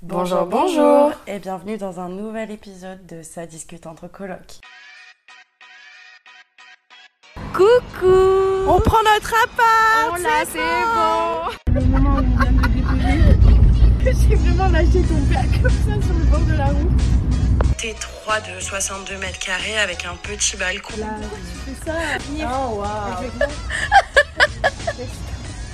Bonjour, bonjour Et bienvenue dans un nouvel épisode de Ça discute entre colocs. Coucou. On prend notre appart Oh là, c'est bon. Le moment où on vient de déposer, j'ai vraiment lâché ton père comme ça sur le bord de la route. T3 de 62 mètres carrés avec un petit balcon. Là, tu fais ça. Oh waouh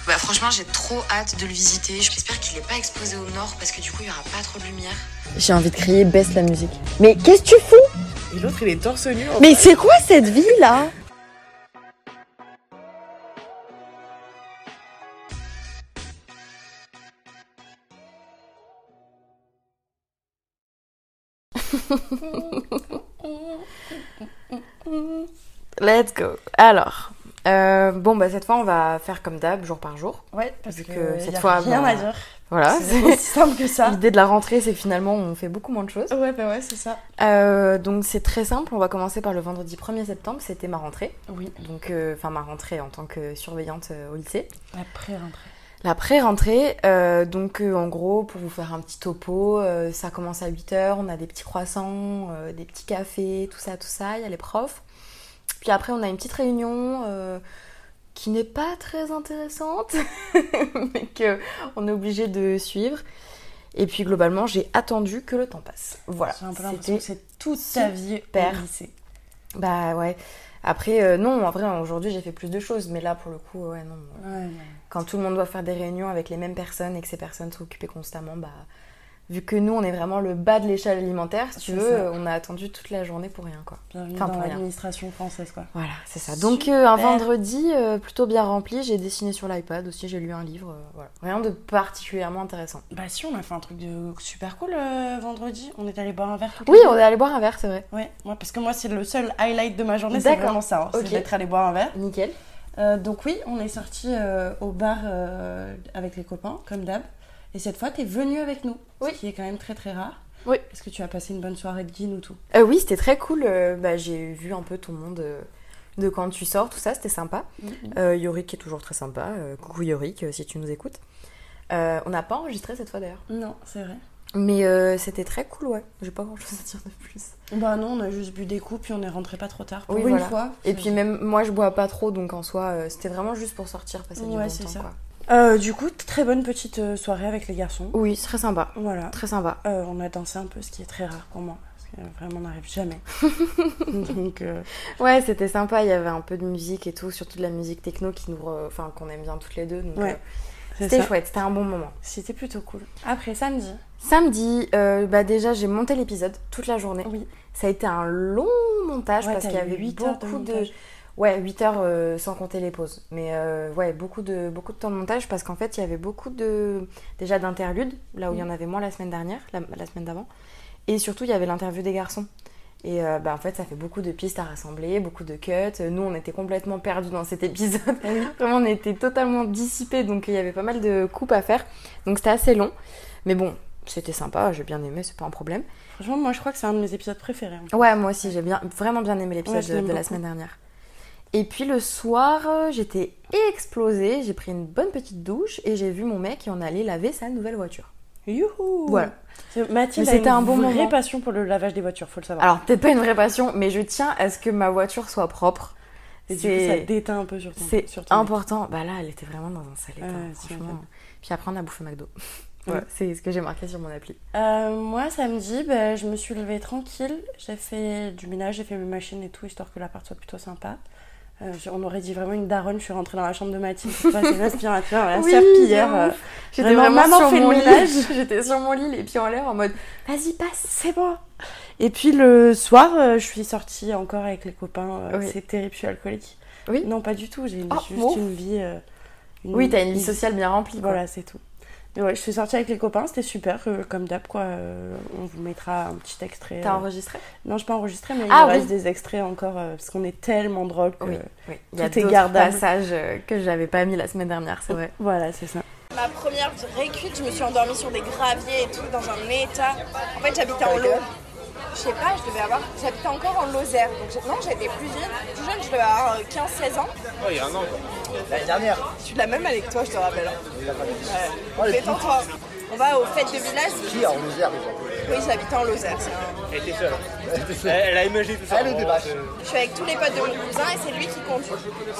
Bah franchement j'ai trop hâte de le visiter. J'espère qu'il est pas exposé au nord parce que du coup il y aura pas trop de lumière. J'ai envie de crier, baisse la musique. Mais qu'est-ce que tu fous? Et l'autre il est torse nu. en Mais c'est quoi cette vie là Let's go. Alors, euh, bon bah cette fois on va faire comme d'hab, jour par jour. Ouais, parce que, que cette y a fois, rien bah, à dire. Voilà. C'est aussi simple que ça. L'idée de la rentrée, c'est que finalement on fait beaucoup moins de choses. Ouais, bah ouais, c'est ça. Euh, donc c'est très simple. On va commencer par le vendredi 1er septembre. C'était ma rentrée. Oui, Donc, euh, enfin ma rentrée en tant que surveillante euh, au lycée. la pré-rentrée. La pré-rentrée, euh, donc euh, en gros, pour vous faire un petit topo, euh, ça commence à 8h, on a des petits croissants, euh, des petits cafés, tout ça, tout ça, il y a les profs. Puis après, on a une petite réunion euh, qui n'est pas très intéressante, mais qu'on est obligé de suivre. Et puis globalement, j'ai attendu que le temps passe. Voilà. J'ai un peu l'impression C'était que c'est toute ta vie au lycée. Bah ouais. Après, euh, non, en vrai, aujourd'hui, j'ai fait plus de choses, mais là, pour le coup, ouais, non. Ouais, ouais. Quand tout le monde doit faire des réunions avec les mêmes personnes et que ces personnes sont occupées constamment, bah, vu que nous, on est vraiment le bas de l'échelle alimentaire, si tu veux, ça. on a attendu toute la journée pour rien, quoi. Bienvenue Enfin, dans l'administration française, quoi. Voilà, c'est ça. Donc, euh, un vendredi euh, plutôt bien rempli, j'ai dessiné sur l'iPad aussi, j'ai lu un livre, euh, voilà. Rien de particulièrement intéressant. Bah si, on a fait un truc de super cool vendredi. On est allé boire un verre Oui, on est allé boire un verre, c'est vrai. Ouais, moi, parce que moi, c'est le seul highlight de ma journée, c'est vraiment ça. hein, Ok. C'est d'être allé boire un verre. Nickel. Donc oui, on est sorti au bar avec les copains, comme d'hab. Et cette fois, t'es venu avec nous, Oui. ce qui est quand même très très rare. Oui. Est-ce que tu as passé une bonne soirée de guine ou tout? Euh, oui, c'était très cool. euh, bah, j'ai vu un peu tout le monde euh, de quand tu sors, tout ça, c'était sympa. Euh, Yorick est toujours très sympa. coucou Yorick, si tu nous écoutes. On n'a pas enregistré cette fois d'ailleurs. Non, c'est vrai. Mais euh, c'était très cool, ouais. J'ai pas grand chose à dire de plus. Bah non, on a juste bu des coups, puis on est rentré pas trop tard. Pour Oui, une voilà. fois. Et puis même moi, je bois pas trop, donc en soi, euh, c'était vraiment juste pour sortir, passer du Ouais, bon c'est temps, ça. quoi. Euh, du coup, très bonne petite euh, soirée avec les garçons. Oui, très sympa. Voilà. Très sympa. Euh, on a dansé un peu, ce qui est très rare pour moi. Parce que vraiment, on n'arrive jamais. Donc, euh, Ouais, c'était sympa. Il y avait un peu de musique et tout, surtout de la musique techno qui nous, re- enfin, qu'on aime bien toutes les deux. Donc, Ouais, c'était chouette. C'était un bon moment. C'était plutôt cool. Après, samedi. Samedi, euh, bah déjà j'ai monté l'épisode toute la journée. Oui. Ça a été un long montage Ouais, parce qu'il y avait de beaucoup de, montage. Ouais 8 heures euh, sans compter les pauses. Mais euh, ouais beaucoup de beaucoup de temps de montage parce qu'en fait il y avait beaucoup de déjà d'interludes là où il y en avait moins la semaine dernière, la, la semaine d'avant. Et surtout il y avait l'interview des garçons. Et euh, bah, en fait ça fait beaucoup de pistes à rassembler, beaucoup de cuts. Nous on était complètement perdus dans cet épisode. Vraiment on était totalement dissipés donc il y avait pas mal de coupes à faire. Donc c'était assez long. Mais bon, c'était sympa, j'ai bien aimé, c'est pas un problème. Franchement, moi, je crois que c'est un de mes épisodes préférés. Ouais, moi aussi, j'ai bien, vraiment bien aimé l'épisode Ouais, de, la semaine dernière. Et puis le soir, euh, j'étais explosée, j'ai pris une bonne petite douche et j'ai vu mon mec et on allait laver sa nouvelle voiture. Youhou Voilà. Mathilde c'était une un bon vraie moment. passion pour le lavage des voitures, faut le savoir. Alors, peut-être pas une vraie passion, mais je tiens à ce que ma voiture soit propre. Et du coup, ça déteint un peu sur ton c'est important. Bah là, elle était vraiment dans un sale état, Ouais, c'est franchement. Puis après, on a bouffé McDo. Voilà, c'est ce que j'ai marqué sur mon appli. Euh, moi, samedi, ben, je me suis levée tranquille. J'ai fait du ménage, j'ai fait mes machines et tout, histoire que l'appart soit plutôt sympa. Euh, on aurait dit vraiment une daronne. Je suis rentrée dans la chambre de Mathilde. passer l'aspirateur, la Oui, serpillière. euh. J'étais vraiment, maman sur fait le mon lit. ménage. J'étais sur mon lit, les pieds en l'air, en mode vas-y, passe. C'est bon. Et puis le soir, euh, je suis sortie encore avec les copains. euh, Oui. C'est terrible, je suis alcoolique. Oui. Non, pas du tout. J'ai Ah, juste bon une vie. une- Oui, t'as une vie sociale bien remplie. Voilà, c'est tout. Ouais, je suis sortie avec les copains, c'était super, euh, comme d'hab, quoi. Euh, on vous mettra un petit extrait. T'as euh, enregistré? Non, je pas enregistré, mais il Ah, oui. reste des extraits encore, euh, parce qu'on est tellement drôle que... Oui, oui. Il y a tout est d'autres gardable. passages que j'avais pas mis la semaine dernière, c'est vrai. Voilà, c'est ça. Ma première récuite, je me suis endormie sur des graviers et tout, dans un état. En fait, j'habitais en Lot. Je sais pas, je devais avoir. J'habitais encore en Lozère. Donc non, j'étais plus jeune. Plus jeune, je devais avoir 15-16 ans. Oh, il y a un an, quoi. L'année dernière. Je suis de la même année que toi, je te rappelle. Ouais. Détends-toi. on va aux fêtes de village. Qui en Lozère déjà Oui, j'habitais en Lozère. Elle était seule. Elle, elle a imaginé tout ça. Elle vaches. c'est- Je suis avec tous les potes de mon cousin et c'est lui qui conduit.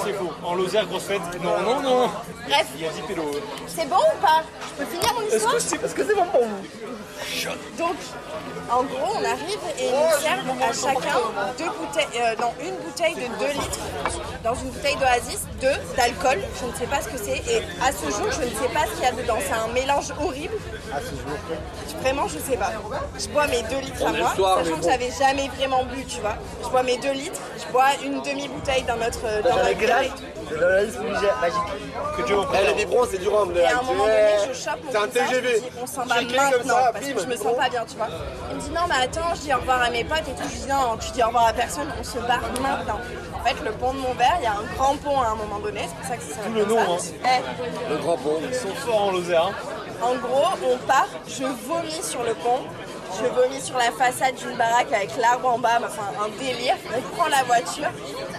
C'est faux. En Lozère, grosse fête. Non, non, non. Bref, Il y a 10 pélos. c'est bon ou pas? Je peux finir mon histoire? Est-ce que c'est bon pour vous? Donc, en gros, on arrive et ils nous servent à chacun deux bouteilles, euh, une bouteille de 2 litres dans une bouteille d'Oasis, deux d'alcool. Je ne sais pas ce que c'est. Et à ce jour, je ne sais pas ce qu'il y a dedans. C'est un mélange horrible. À ce jour. Vraiment, je sais pas. Je bois mes 2 litres à On moi, soir, sachant que j'avais jamais vraiment bu, tu vois. Je bois mes 2 litres, je bois une demi-bouteille d'un autre. euh, verre âge et tout. C'est la liste magique. Que m'en Elle préserve. est biberon, c'est du rhum. Et à un moment donné, je chope mon C'est un TGV. on s'en va maintenant, comme ça, parce que je me sens pas bien, tu vois. Il me dit, non, mais attends, je dis au revoir à mes potes et tout. Je dis, non, tu dis au revoir à personne, on se barre maintenant. En fait, le pont de Montbert, il y a un grand pont à un moment donné, c'est pour ça que ça s'appelle le nom, ça. hein. Eh, Le grand pont. Ils sont forts en Lozère. En gros, on part, je vomis sur le pont, je vomis sur la façade d'une baraque avec l'arbre en bas, enfin un délire. On prend la voiture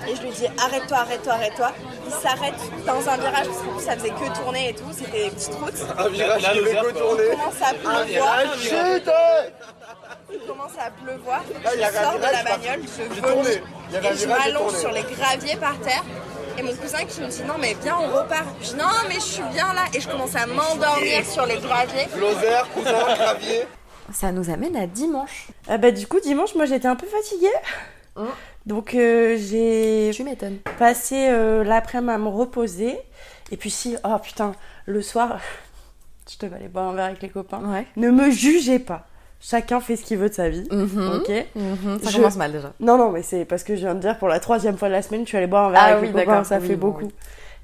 et je lui dis arrête-toi, arrête-toi, arrête-toi. Il s'arrête dans un virage parce plus ça faisait que tourner et tout, c'était des petites routes. Un virage qui fait que tourner. Il commence à pleuvoir, il commence à pleuvoir. Je sors de la bagnole, je vomis et je m'allonge sur les graviers par terre. Et mon cousin qui me dit non mais viens on repart. Je dis non mais je suis bien là et je commence à m'endormir sur les graviers. Lozère, cousin, gravier. Ça nous amène à dimanche. Ah bah du coup dimanche moi j'étais un peu fatiguée. Hein Donc euh, j'ai Tu m'étonnes. passé euh, l'après-midi à me reposer. Et puis si, oh putain, le soir, je devais aller boire un verre avec les copains. Ouais. Ne me jugez pas. Chacun fait ce qu'il veut de sa vie. Mhm. Ok Mhm, Ça Je- commence mal déjà. Non, non, mais c'est parce que je viens de dire pour la troisième fois de la semaine, tu allais boire un verre Ah avec oui, les copains, ça Oui, fait bon, beaucoup.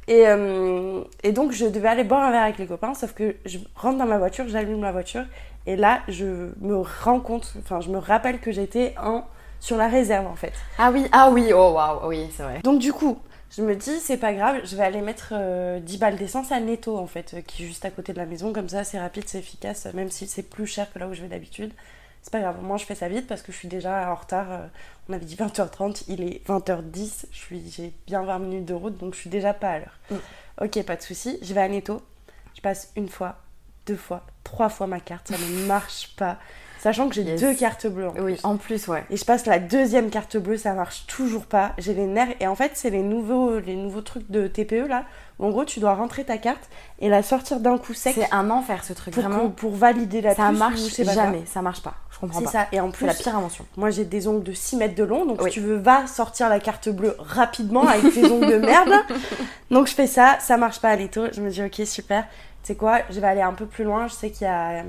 Et, euh, et donc, je devais aller boire un verre avec les copains, sauf que je rentre dans ma voiture, j'allume la voiture, et là, je me rends compte, enfin, je me rappelle que j'étais en, sur la réserve, en fait. Ah oui, ah oui, oh waouh, oui, c'est vrai. Donc, du coup, je me dis, c'est pas grave, je vais aller mettre euh, 10 balles d'essence à Netto, en fait, euh, qui est juste à côté de la maison, comme ça, c'est rapide, c'est efficace, même si c'est plus cher que là où je vais d'habitude. C'est pas grave, moi je fais ça vite parce que je suis déjà en retard. euh, On avait dit 20h30, il est 20h10, je suis, j'ai bien 20 minutes de route donc je suis déjà pas à l'heure. Mm. Ok, pas de souci, je vais à Netto, je passe une fois, deux fois, trois fois ma carte, ça ne marche pas. Sachant que j'ai Yes. deux cartes bleues en Oui, plus. en plus, ouais. Et je passe la deuxième carte bleue, ça marche toujours pas. J'ai les nerfs. Et en fait, c'est les nouveaux, les nouveaux trucs de TPE là. En gros, tu dois rentrer ta carte et la sortir d'un coup sec C'est un enfer ce truc, pour, vraiment. que- pour valider la Ça marche jamais, ça marche pas. Comprends C'est pas. ça. Et en C'est plus, la pire invention. moi j'ai des ongles de 6 mètres de long. Donc Oui. si tu veux, va sortir la carte bleue rapidement avec tes ongles de merde. Donc je fais ça, ça marche pas à l'étau. Je me dis, ok, super. Tu sais quoi, je vais aller un peu plus loin. Je sais qu'il y a euh,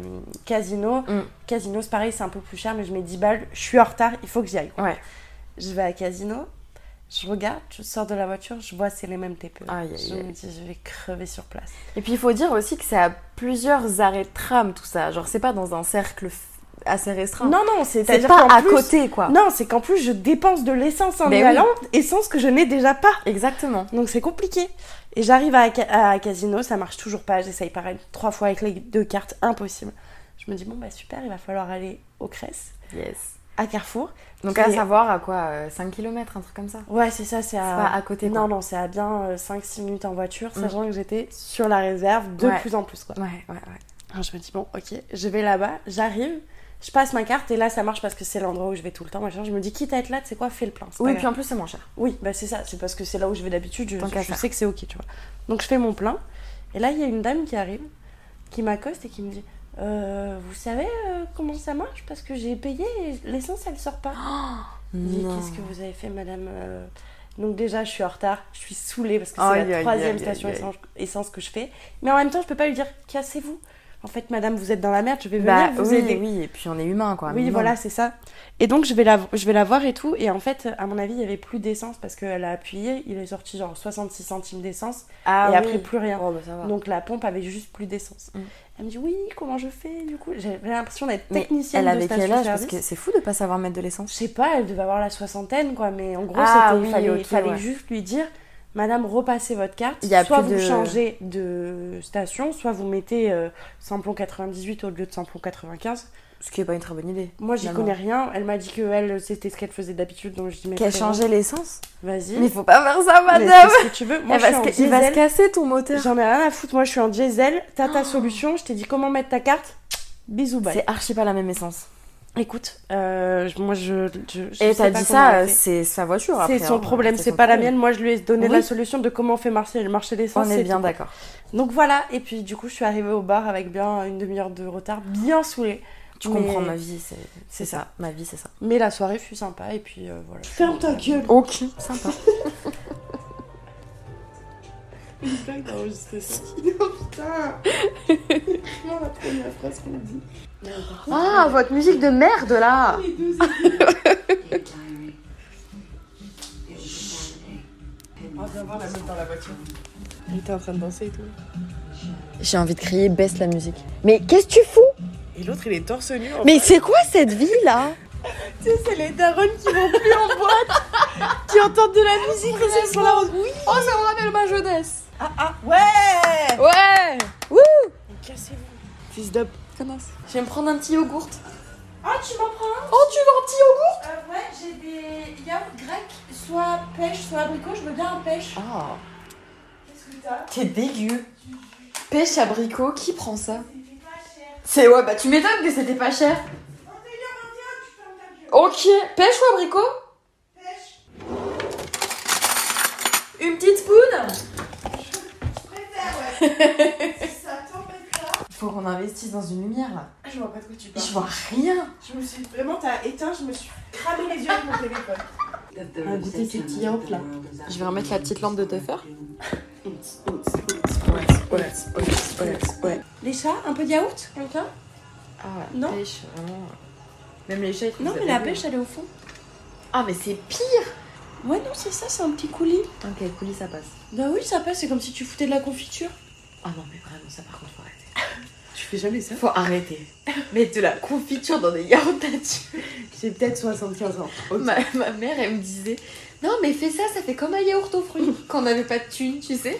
Casino. Mm. Casino, c'est pareil, c'est un peu plus cher, mais je mets 10 balles. Je suis en retard, il faut que j'y aille. Ouais. Je vais à Casino, je regarde, je sors de la voiture, je vois c'est les mêmes TPE. Je me dis, je vais crever sur place. Et puis il faut dire aussi que c'est à plusieurs arrêts de tram tout ça. Genre c'est pas dans un cercle assez restreint. Non, non, c'est c'est-à-dire pas à plus- côté quoi. Non, c'est qu'en plus, je dépense de l'essence en oui. allant, essence que je n'ai déjà pas. Exactement. Donc c'est compliqué. Et j'arrive à, à Casino, ça marche toujours pas. J'essaye pareil trois fois avec les deux cartes, impossible. Je me dis, bon, bah super, il va falloir aller au Cress, Yes. à Carrefour. Donc à savoir à quoi euh, 5 km, un truc comme ça Ouais, c'est ça, c'est à. Pas à côté, quoi. Non, non, c'est à bien 5-6 minutes en voiture, Mm. sachant que j'étais sur la réserve de Ouais. plus en plus, quoi. Ouais, ouais, ouais. Alors, je me dis, bon, ok, je vais là-bas, j'arrive, je passe ma carte et là, ça marche parce que c'est l'endroit où je vais tout le temps. Machin. Je me dis, quitte à être là, tu sais quoi, fais le plein. Oui, puis en plus c'est moins cher. Oui, bah c'est ça, c'est parce que c'est là où je vais d'habitude, je, je faire. sais que c'est ok, tu vois. Donc je fais mon plein, et là il y a une dame qui arrive, qui m'accoste et qui me dit Euh, Vous savez euh, comment ça marche? Parce que j'ai payé et l'essence elle sort pas. Je dis Non. Qu'est-ce que vous avez fait, madame Euh, Donc déjà je suis en retard, je suis saoulée parce que c'est la troisième station essence, essence que je fais. Mais en même temps, je peux pas lui dire Cassez-vous. En fait, madame, vous êtes dans la merde, je vais venir Bah vous oui, aider. oui, et puis on est humain quoi. Oui, voilà, c'est ça. Et donc, je vais, la, je vais la voir et tout. Et en fait, à mon avis, il y avait plus d'essence parce qu'elle a appuyé. Il est sorti genre 66 centimes d'essence. Ah et oui. après, plus rien. Oh, bah, ça va. Donc, la pompe avait juste plus d'essence. Mm. Elle me dit Oui, comment je fais Du coup, j'avais l'impression d'être Mais technicienne elle de avait quel âge? Parce que c'est fou de pas savoir mettre de Je l'essence. sais pas, elle devait avoir la soixantaine, quoi. Mais en gros, Ah c'était, oui, fallait, ok, fallait ouais. juste lui dire Madame, repassez votre carte. Y a soit vous de- changez de station, soit vous mettez euh, samplon 98 au lieu de samplon 95. Ce qui est pas une très bonne idée. Moi, j'y connais rien. Elle m'a dit que elle, c'était ce qu'elle faisait d'habitude, donc je dis mais Qu'elle changeait l'essence Vas-y. Mais faut pas faire ça, madame fais ce que tu veux. Moi, je suis en ca- Il va se diesel. casser ton moteur. J'en ai rien à foutre. Moi, je suis en diesel. T'as ta solution. Je t'ai dit comment mettre ta carte. Bisous, bye. C'est archi pas la même essence. Écoute, euh, moi, je. je, je Et t'as dit ça, c'est sa voiture après. C'est son hein. problème, c'est pas la mienne. Moi, je lui ai donné Oui. la solution de comment fait marcher le marché d'essence. On est c'est bien d'accord. Donc voilà, et puis du coup, je suis arrivée au bar avec bien une demi-heure de retard, bien saoulée. Tu Mais- comprends ma vie, c'est ça. Ma vie, c'est ça. Mais la soirée fut sympa, et puis euh, voilà. Ferme ta gueule Ok, sympa. J'espère que t'as enregistré ça. Oh putain la première phrase qu'on dit Ah, votre musique de merde là Les deux On va voir la meuf dans la voiture. Elle était en train de danser et tout. J'ai envie de crier, baisse la musique. Mais qu'est-ce que tu fous? Et l'autre, il est torse nu. en Mais c'est quoi cette vie là Tu sais, c'est les darons qui vont plus en boîte, qui entendent de la musique et elles sont là en oui. Oh, ça me rappelle ma jeunesse Ah ah, ouais Ouais Cassez-vous. Fils d'up. Connasse. Je vais me prendre un petit yogourt. Ah, tu m'en prends un Oh, tu veux un petit yogourt? Euh, Ouais, j'ai des yaourts grecs, soit pêche, soit abricot. Je veux bien un pêche. Ah, Qu'est-ce que t'as? T'es dégueu. Pêche abricot, qui prend ça? C'était pas cher. C'est ouais, bah tu m'étonnes que c'était pas cher. Ok, pêche ou abricot? Pêche. Une petite spoon Je préfère, ouais. Si ça t'embête pas. Il faut qu'on investisse dans une lumière là. Je vois pas de quoi tu parles. Je vois rien. Je me suis vraiment, t'as éteint, je me suis cramé les yeux avec mon téléphone. Un goûter ces petits yaourts là. Je vais remettre la petite lampe de Tuffer. Les chats, un peu de yaourt, quelqu'un? Ah ouais, Non. pêche, vraiment. Même les chats, ils Non, mais la pêche, elle est au fond. Ah, mais c'est pire Ouais, non, c'est ça, c'est un petit coulis. Ok, coulis, ça passe. Bah oui, ça passe, c'est comme si tu foutais de la confiture. Ah non, mais vraiment, ça par contre, faut arrêter. Tu fais jamais ça? Faut arrêter. Mettre de la confiture dans des yaourts nature. J'ai peut-être 75 ans. Ma, ma mère, elle me disait Non, mais fais ça, ça fait comme un yaourt aux fruits. Quand on n'avait pas de thunes, tu sais.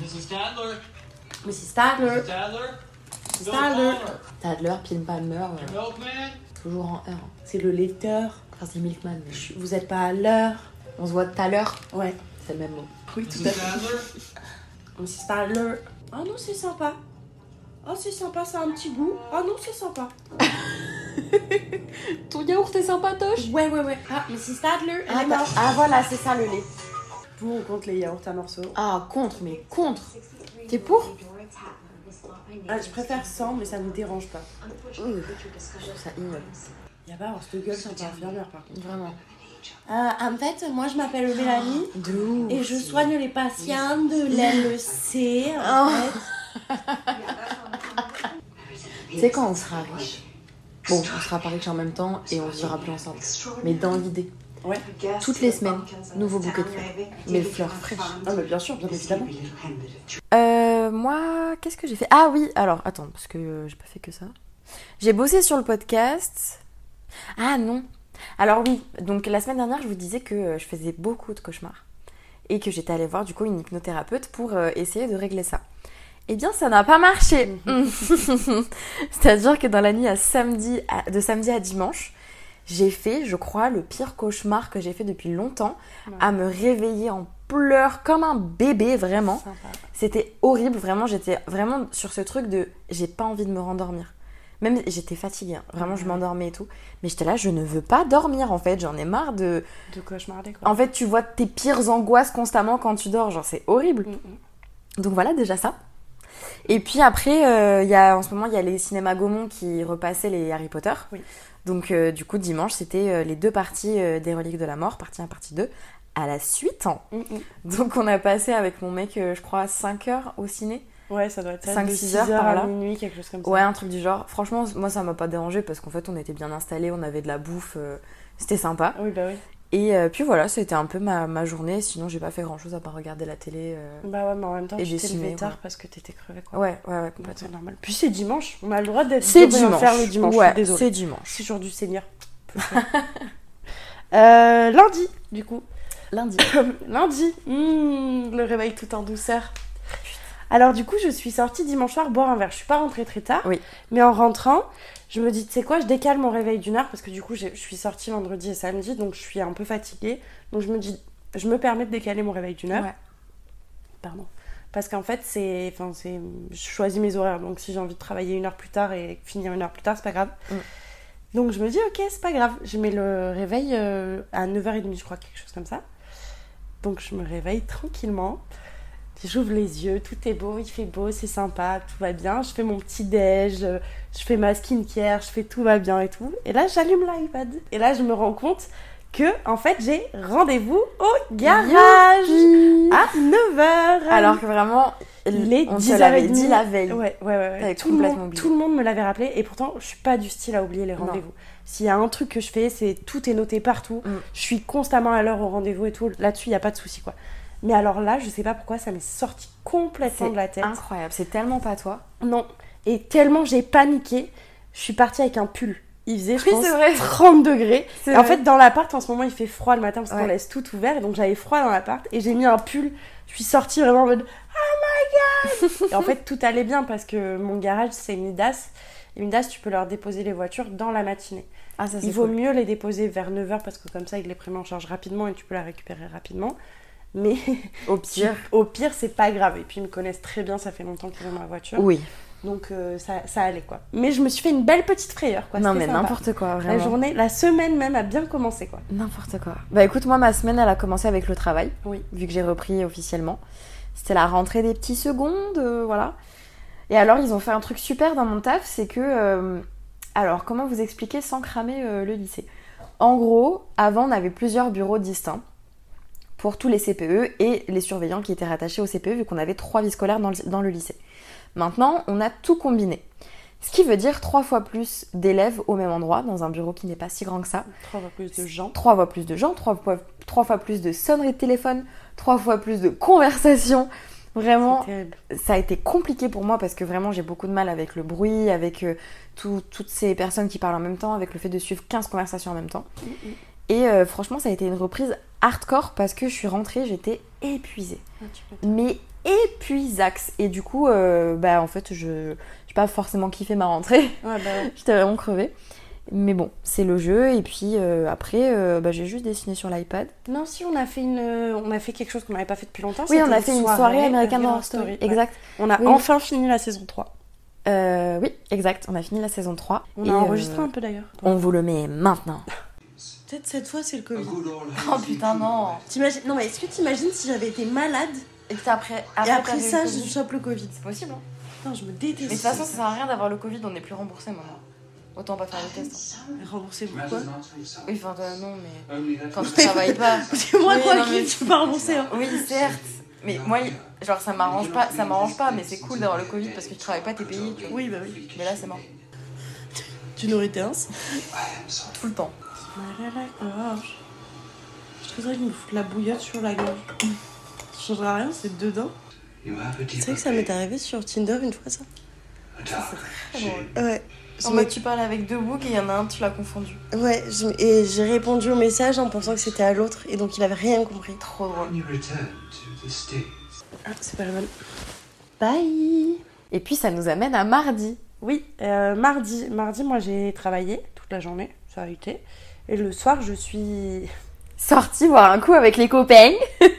Mrs. Stadler. Mais c'est Stadler. Stadler. Stadler. Tadler, Pin Palmer, euh, Milkman. toujours en heure. C'est le lecteur. Enfin, c'est Milkman, mais Je- Vous êtes pas à l'heure. on se voit tout à l'heure. Ouais. C'est le même mot. Oui, tout Mrs. Stadler. Mais c'est Stadler. Ah non, c'est sympa. Oh, c'est sympa, ça a un petit goût. Ah non, c'est sympa. Ton yaourt est sympatoche Ouais, ouais, ouais. Ah, mais c'est Stadler, elle ah, morte. ah, voilà, c'est ça le lait. Pour ou contre les yaourts à morceaux? Ah, contre, mais contre. T'es pour? Ah, je préfère sans, mais ça me dérange pas. Ouh, Ça ignoble. Y'a pas avoir cette gueule, peu infirmière par contre. Vraiment. Euh, en fait, moi je m'appelle Mélanie et je soigne les patients de l'LEC. En fait. Tu sais quand on sera riche Bon, on sera pas riche en même temps et on vivra plus ensemble. Mais dans l'idée, Ouais. toutes les semaines, nouveau bouquet de fleurs. Mais fleurs fraîches. Ah, mais bien sûr, bien évidemment. Euh, moi, qu'est-ce que j'ai fait? Ah oui, alors attends, parce que euh, j'ai pas fait que ça. J'ai bossé sur le podcast. Ah non. Alors oui, donc la semaine dernière, je vous disais que euh, je faisais beaucoup de cauchemars et que j'étais allée voir du coup une hypnothérapeute pour euh, essayer de régler ça. Eh bien, ça n'a pas marché. C'est-à-dire que dans la nuit à samedi, à- de samedi à dimanche, j'ai fait, je crois, le pire cauchemar que j'ai fait depuis longtemps, à me réveiller en pleurs comme un bébé, vraiment. C'était horrible, vraiment, j'étais vraiment sur ce truc de j'ai pas envie de me rendormir. Même j'étais fatiguée, hein. vraiment je m'endormais et tout. Mais j'étais là, je ne veux pas dormir en fait, j'en ai marre de... De cauchemarder quoi. En fait, tu vois tes pires angoisses constamment quand tu dors, genre c'est horrible. Mm, mm. Donc voilà déjà ça. Et puis après, euh, il y a, en ce moment, il y a les cinémas Gaumont qui repassaient les Harry Potter. Oui. Donc euh, du coup, dimanche, c'était euh, les deux parties euh, des Reliques de la Mort, partie 1, partie 2, à la suite. Mm, mm. Donc on a passé avec mon mec, je crois, 5 heures au ciné. Ouais, ça doit être ça. Cinq, de six 6 heures par à là. minuit, quelque chose comme ça. Ouais, un truc du genre. Franchement, moi, ça m'a pas dérangé parce qu'en fait, on était bien installés, on avait de la bouffe, c'était sympa. Oui, bah oui. Et euh, puis voilà, c'était un peu ma, ma journée. Sinon, j'ai pas fait grand chose à part regarder la télé. euh. Bah ouais, mais en même temps, tu t'es levé tard parce que t'étais crevé quoi. Ouais, ouais, ouais, complètement. Normal. Puis c'est dimanche, on a le droit d'être C'est dimanche. faire le dimanche. Ouais, Désolée. c'est dimanche. C'est jour du Seigneur. Euh, lundi, du coup. Lundi. Lundi, mmh, le réveil tout en douceur. Alors du coup, je suis sortie dimanche soir boire un verre. Je suis pas rentrée très tard, Oui. mais en rentrant, je me dis, tu sais quoi, je décale mon réveil d'une heure parce que du coup, je suis sortie vendredi et samedi, donc je suis un peu fatiguée. Donc je me dis, je me permets de décaler mon réveil d'une heure. Ouais. Pardon. Parce qu'en fait, c'est, enfin, c'est, je choisis mes horaires. Donc si j'ai envie de travailler une heure plus tard et finir une heure plus tard, c'est pas grave. Mm. Donc je me dis, ok, c'est pas grave. Je mets le réveil euh, à 9h30, je crois, quelque chose comme ça. Donc je me réveille tranquillement. J'ouvre les yeux, tout est beau, il fait beau, c'est sympa, tout va bien. Je fais mon petit déj, euh, je fais ma skincare, je fais tout va bien et tout. Et là, j'allume l'iPad. Et là, je me rends compte que, en fait, j'ai rendez-vous au garage à 9h. Alors que vraiment, il est on 10 te l'avait dit la veille. Ouais, ouais, ouais. ouais. Tout, le complètement monde, oublié. tout le monde me l'avait rappelé et pourtant, je suis pas du style à oublier les rendez-vous. S'il y a un truc que je fais, c'est tout est noté partout. Mm. Je suis constamment à l'heure au rendez-vous et tout. Là-dessus, il n'y a pas de souci, quoi. Mais alors là, je sais pas pourquoi, ça m'est sorti complètement de la tête. incroyable. C'est tellement pas toi. Non. Et tellement j'ai paniqué, je suis partie avec un pull. Il faisait, je Oui, pense, vrai. 30 degrés. Et en vrai. fait, dans l'appart, en ce moment, il fait froid le matin parce qu'on laisse tout ouvert. Et donc, j'avais froid dans l'appart. Et j'ai mis un pull. Je suis sortie vraiment en mode Oh my god Et en fait, tout allait bien parce que mon garage, c'est Midas. Et Midas, tu peux leur déposer les voitures dans la matinée. Ah, ça, c'est Il vaut cool. mieux les déposer vers 9h parce que comme ça, ils les prennent en charge rapidement et tu peux la récupérer rapidement. Mais Au pire. au pire, c'est pas grave. Et puis, ils me connaissent très bien. Ça fait longtemps qu'ils ont ma voiture. Oui. Donc, euh, ça, ça allait quoi. Mais je me suis fait une belle petite frayeur quoi. non, mais n'importe quoi, La vraiment. journée, la semaine même a bien commencé quoi. N'importe quoi. Bah écoute, moi, ma semaine, elle a commencé avec le travail. Oui. Vu que j'ai repris officiellement. C'était la rentrée des petits secondes, euh, voilà. Et alors, ils ont fait un truc super dans mon taf, c'est que. euh, alors, comment vous expliquer sans cramer le lycée? En gros, avant, on avait plusieurs bureaux distincts pour tous les CPE et les surveillants qui étaient rattachés au CPE, vu qu'on avait trois vies scolaires dans le, dans le lycée. Maintenant, on a tout combiné. Ce qui veut dire trois fois plus d'élèves au même endroit, dans un bureau qui n'est pas si grand que ça Trois fois plus de gens. trois fois plus de gens, trois fois, trois fois plus de sonneries de téléphone, trois fois plus de conversations. Vraiment, ça a été compliqué pour moi parce que vraiment j'ai beaucoup de mal avec le bruit, avec euh, tout- toutes ces personnes qui parlent en même temps, avec le fait de suivre 15 conversations en même temps. Et euh, franchement, ça a été une reprise hardcore parce que je suis rentrée, j'étais épuisée. Ah, Mais épuisax. Et du coup, euh, bah en fait, je n'ai pas forcément kiffé ma rentrée. Ouais, bah ouais. J'étais vraiment crevée. Mais bon, c'est le jeu. Et puis euh, après, euh, bah, j'ai juste dessiné sur l'iPad. Non, si on a fait une, on a fait quelque chose qu'on n'avait pas fait depuis longtemps. Oui, on a fait une soirée American Horror Story. Exact. On a Oui. enfin fini la saison 3. Euh, oui, exact. On a fini la saison 3. On Et, a enregistré un peu d'ailleurs. On vous le met maintenant. Peut-être cette fois c'est le Covid. Oh putain, non. T'imagines Non mais est-ce que t'imagines si j'avais été malade Et puis après, et après ça je chope le Covid C'est possible. Hein. Putain, je me déteste. Mais de toute façon, ça sert à rien d'avoir le Covid, on n'est plus remboursé maintenant. Autant pas faire le test. hein. Rembourser pourquoi Oui, enfin, toi, non, mais quand tu travailles pas. Parce que moi Oui, quoi non, qu'il mais- tu pas rembourser. Hein. Oui, certes. Mais moi, genre, ça m'arrange pas, ça m'arrange pas, mais c'est cool d'avoir le Covid parce que tu travailles pas, t'es payé, tu vois. Oui bah oui. Mais là, c'est mort. Tu n'aurais été ins. Tout le temps. Mal à la gorge. Je voudrais qu'il me foute la bouillotte sur la gorge. Ça changera rien, c'est dedans. C'est vrai que ça m'est arrivé sur Tinder une fois ça. Ouais. En mode, tu parles avec deux boucs et il y en a un, tu l'as confondu. Ouais, je- et j'ai répondu au message en pensant que c'était à l'autre et donc il avait rien compris. Trop drôle. Ah, c'est pas mal. Bye Et puis, ça nous amène à mardi. Oui, euh, mardi. Mardi, moi j'ai travaillé toute la journée, ça a été. Et le soir, je suis. Sorti boire un coup avec les copains.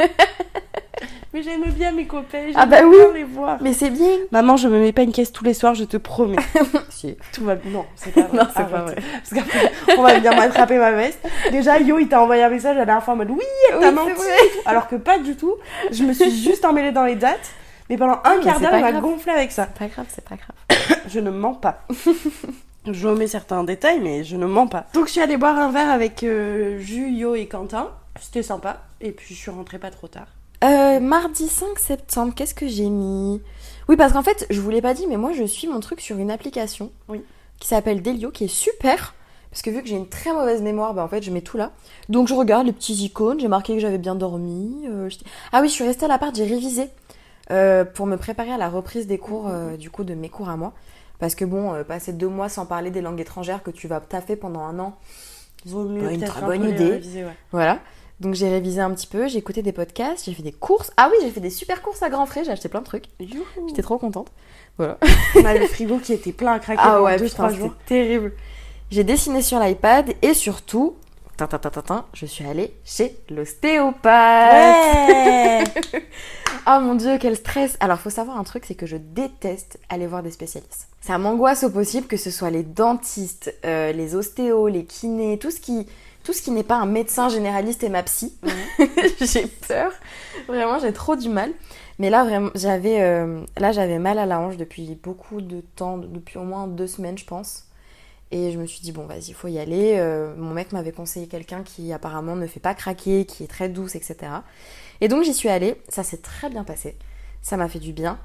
Mais j'aime bien mes copains, j'aime Ah bah bien oui. les voir. Mais c'est bien. Maman, je me mets pas une caisse tous les soirs, je te promets. Si. Tout va bien. Non, c'est pas vrai. Non, c'est pas. Parce qu'après, on va venir m'attraper ma veste. Déjà, Yo, il t'a envoyé un message la dernière fois en mode oui, elle t'a Oui, menti. c'est. Alors que pas du tout. Je me suis juste emmêlée dans les dates. Mais pendant un mais quart c'est d'heure, il m'a gonflé avec ça. Pas grave, c'est pas grave. Je ne mens pas. je omets certains détails, mais je ne mens pas. Donc, je suis allée boire un verre avec euh, Ju, Yo et Quentin. C'était sympa. Et puis, je suis rentrée pas trop tard. Euh, mardi 5 septembre, qu'est-ce que j'ai mis? Oui, parce qu'en fait, je vous l'ai pas dit, mais moi, je suis mon truc sur une application Oui. qui s'appelle Delio, qui est super. Parce que vu que j'ai une très mauvaise mémoire, bah en fait, je mets tout là. Donc, je regarde les petits icônes, j'ai marqué que j'avais bien dormi. euh, ah oui, je suis restée à l'appart, j'ai révisé euh, pour me préparer à la reprise des cours, euh, du coup, de mes cours à moi. Parce que bon, euh, passer deux mois sans parler des langues étrangères que tu vas taffer pendant un an, Pas une très bonne idée. réviser, ouais. Voilà. Donc j'ai révisé un petit peu, j'ai écouté des podcasts, j'ai fait des courses. Ah oui, j'ai fait des super courses à grands frais, j'ai acheté plein de trucs. J'étais trop contente. Voilà. On a le frigo qui était plein à craquer Ah pendant ouais, 2-3 putain, jours. c'était terrible. J'ai dessiné sur l'iPad et surtout, je suis allée chez l'ostéopathe. Ouais Oh mon dieu, quel stress Alors, faut savoir un truc, c'est que je déteste aller voir des spécialistes. Ça m'angoisse au possible que ce soit les dentistes, euh, les ostéos, les kinés, tout ce qui, tout ce qui n'est pas un médecin généraliste et ma psy. j'ai peur. Vraiment, j'ai trop du mal. Mais là, vraiment, j'avais, euh, là, j'avais mal à la hanche depuis beaucoup de temps, depuis au moins deux semaines, je pense. Et je me suis dit, bon, vas-y, il faut y aller. Euh, mon mec m'avait conseillé quelqu'un qui apparemment ne fait pas craquer, qui est très douce, etc. Et donc j'y suis allée, ça s'est très bien passé, ça m'a fait du bien.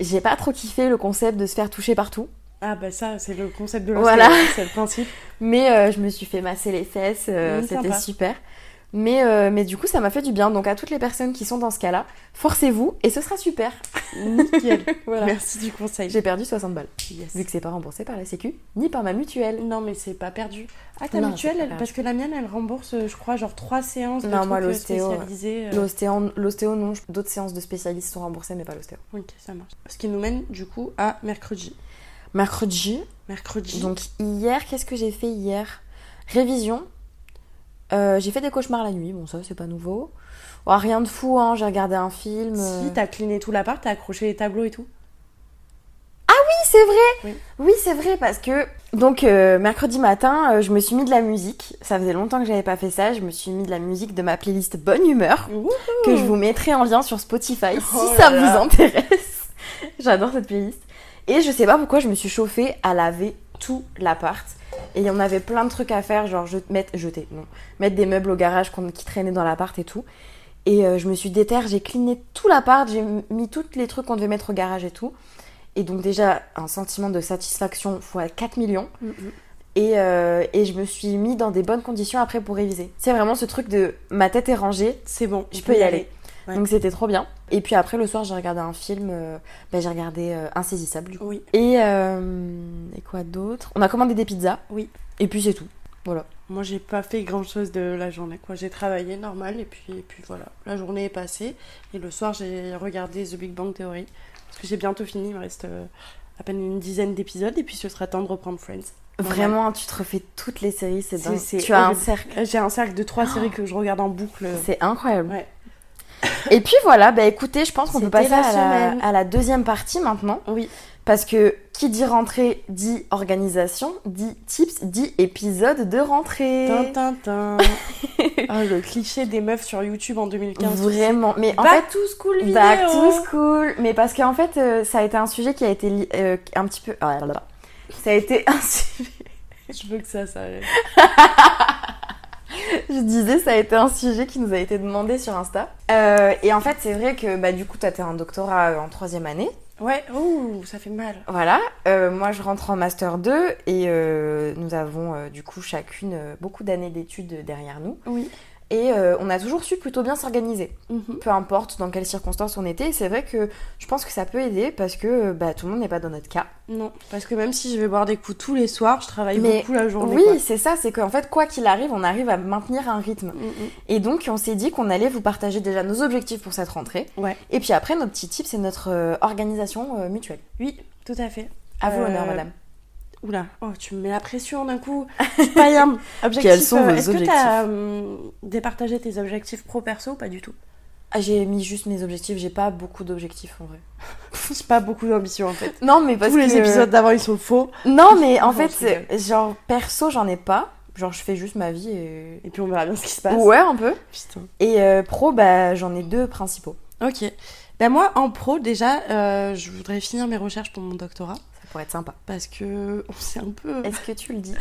J'ai pas trop kiffé le concept de se faire toucher partout, Ah bah ça, c'est le concept de Voilà. l'ostéo, c'est le principe. mais euh, je me suis fait masser les fesses, euh, Mmh, c'était super. Mais, euh, mais du coup, ça m'a fait du bien. Donc à toutes les personnes qui sont dans ce cas-là, forcez-vous et ce sera super. Nickel. Voilà. Merci du conseil. J'ai perdu 60 balles, Yes. vu que c'est pas remboursé par la Sécu ni par ma mutuelle. Non mais c'est pas perdu. Ah ta Non, mutuelle, elle- parce que la mienne elle rembourse euh, je crois genre 3 séances de Non, moi, euh, l'ostéo, spécialisés. euh. L'ostéo, l'ostéo, non. D'autres séances de spécialistes sont remboursées, mais pas l'ostéo. Ok ça marche. Ce qui nous mène du coup à mercredi. Mercredi, Mercredi. Donc hier, qu'est-ce que j'ai fait hier? Révision. Euh, j'ai fait des cauchemars la nuit, bon ça c'est pas nouveau. Oh, rien de fou, hein, j'ai regardé un film. euh. si t'as cleané tout l'appart, t'as accroché les tableaux et tout. Oui, c'est vrai Oui. Oui, c'est vrai parce que... Donc euh, mercredi matin, euh, je me suis mis de la musique. Ça faisait longtemps que j'avais pas fait ça. Je me suis mis de la musique de ma playlist Bonne Humeur que je vous mettrai en lien sur Spotify si Oh ça là vous intéresse. J'adore cette playlist. Et je sais pas pourquoi je me suis chauffée à laver tout l'appart. Et il y en avait plein de trucs à faire, genre je, mettre, jeter, non, mettre des meubles au garage qu'on- qui traînaient dans l'appart et tout. Et euh, je me suis déterre, j'ai cleané tout l'appart, j'ai mis tous les trucs qu'on devait mettre au garage et tout. Et donc déjà un sentiment de satisfaction fois 4 millions. Et, euh, et je me suis mis dans des bonnes conditions après pour réviser. C'est vraiment ce truc de ma tête est rangée, C'est bon, je peux y aller. Ouais. Donc c'était trop bien. Et puis après le soir j'ai regardé un film, euh, bah, j'ai regardé euh, Insaisissable du coup. Oui. Et, euh, et quoi d'autre? On a commandé des pizzas. Oui. Et puis c'est tout. Voilà. Moi, j'ai pas fait grand chose de la journée. quoi. J'ai travaillé normal et puis, et puis voilà. La journée est passée. Et le soir, j'ai regardé The Big Bang Theory. Parce que j'ai bientôt fini. Il me reste euh, à peine une dizaine d'épisodes. Et puis ce sera temps de reprendre Friends. Vraiment, tu te refais toutes les séries, c'est dingue. Tu as un cercle. J'ai un cercle de trois séries que je regarde en boucle. C'est incroyable. Ouais. Et puis voilà, bah écoutez, je pense qu'on peut passer la à la, à la deuxième partie maintenant. Oui. Parce que qui dit rentrée dit organisation, dit tips, dit épisode de rentrée. Tintin. Ah, le cliché des meufs sur YouTube en 2015. Vraiment. Mais en Back fait, to school vidéo. Back to school. Mais parce qu'en fait, euh, ça a été un sujet qui a été euh, un petit peu. ah là là. Ça a été un sujet. Je veux que ça s'arrête. Je disais, ça a été un sujet qui nous a été demandé sur Insta. Euh, et en fait, c'est vrai que bah, du coup, toi, t'es un doctorat euh, en troisième année. Ouais, ouh, ça fait mal. Voilà. Euh, moi, je rentre en Master 2 et euh, nous avons du coup chacune beaucoup d'années d'études derrière nous. Oui. Et euh, on a toujours su plutôt bien s'organiser. Mhm. peu importe dans quelles circonstances on était. C'est vrai que je pense que ça peut aider parce que bah, tout le monde n'est pas dans notre cas. Non, parce que même si je vais boire des coups tous les soirs, je travaille Mais beaucoup la journée. oui, c'est ça, c'est qu'en fait, quoi qu'il arrive, on arrive à maintenir un rythme. Mm, mm. Et donc, on s'est dit qu'on allait vous partager déjà nos objectifs pour cette rentrée. Ouais. Et puis après, nos petits tips, c'est notre euh, organisation euh, mutuelle. Oui, tout à fait. À vous l'honneur, madame. Oula, oh, tu me mets la pression d'un coup. Pas Quels sont euh, vos Est-ce que objectifs t'as euh, départagé tes objectifs pro-perso ou pas du tout? Ah, j'ai mis juste mes objectifs, j'ai pas beaucoup d'objectifs en vrai. J'ai pas beaucoup d'ambition en fait. Non, mais parce Tous les que- épisodes d'avant ils sont faux. Non, mais en fait, genre, perso, j'en ai pas. Genre, je fais juste ma vie et. Et puis on verra bien ce qui se passe. Ouais, un peu. Putain. Et euh, pro, bah, j'en ai deux principaux. Ok. Ben moi, en pro, déjà, euh, je voudrais finir mes recherches pour mon doctorat. Ça pourrait être sympa. Parce que on s'est un peu. Est-ce que tu le dis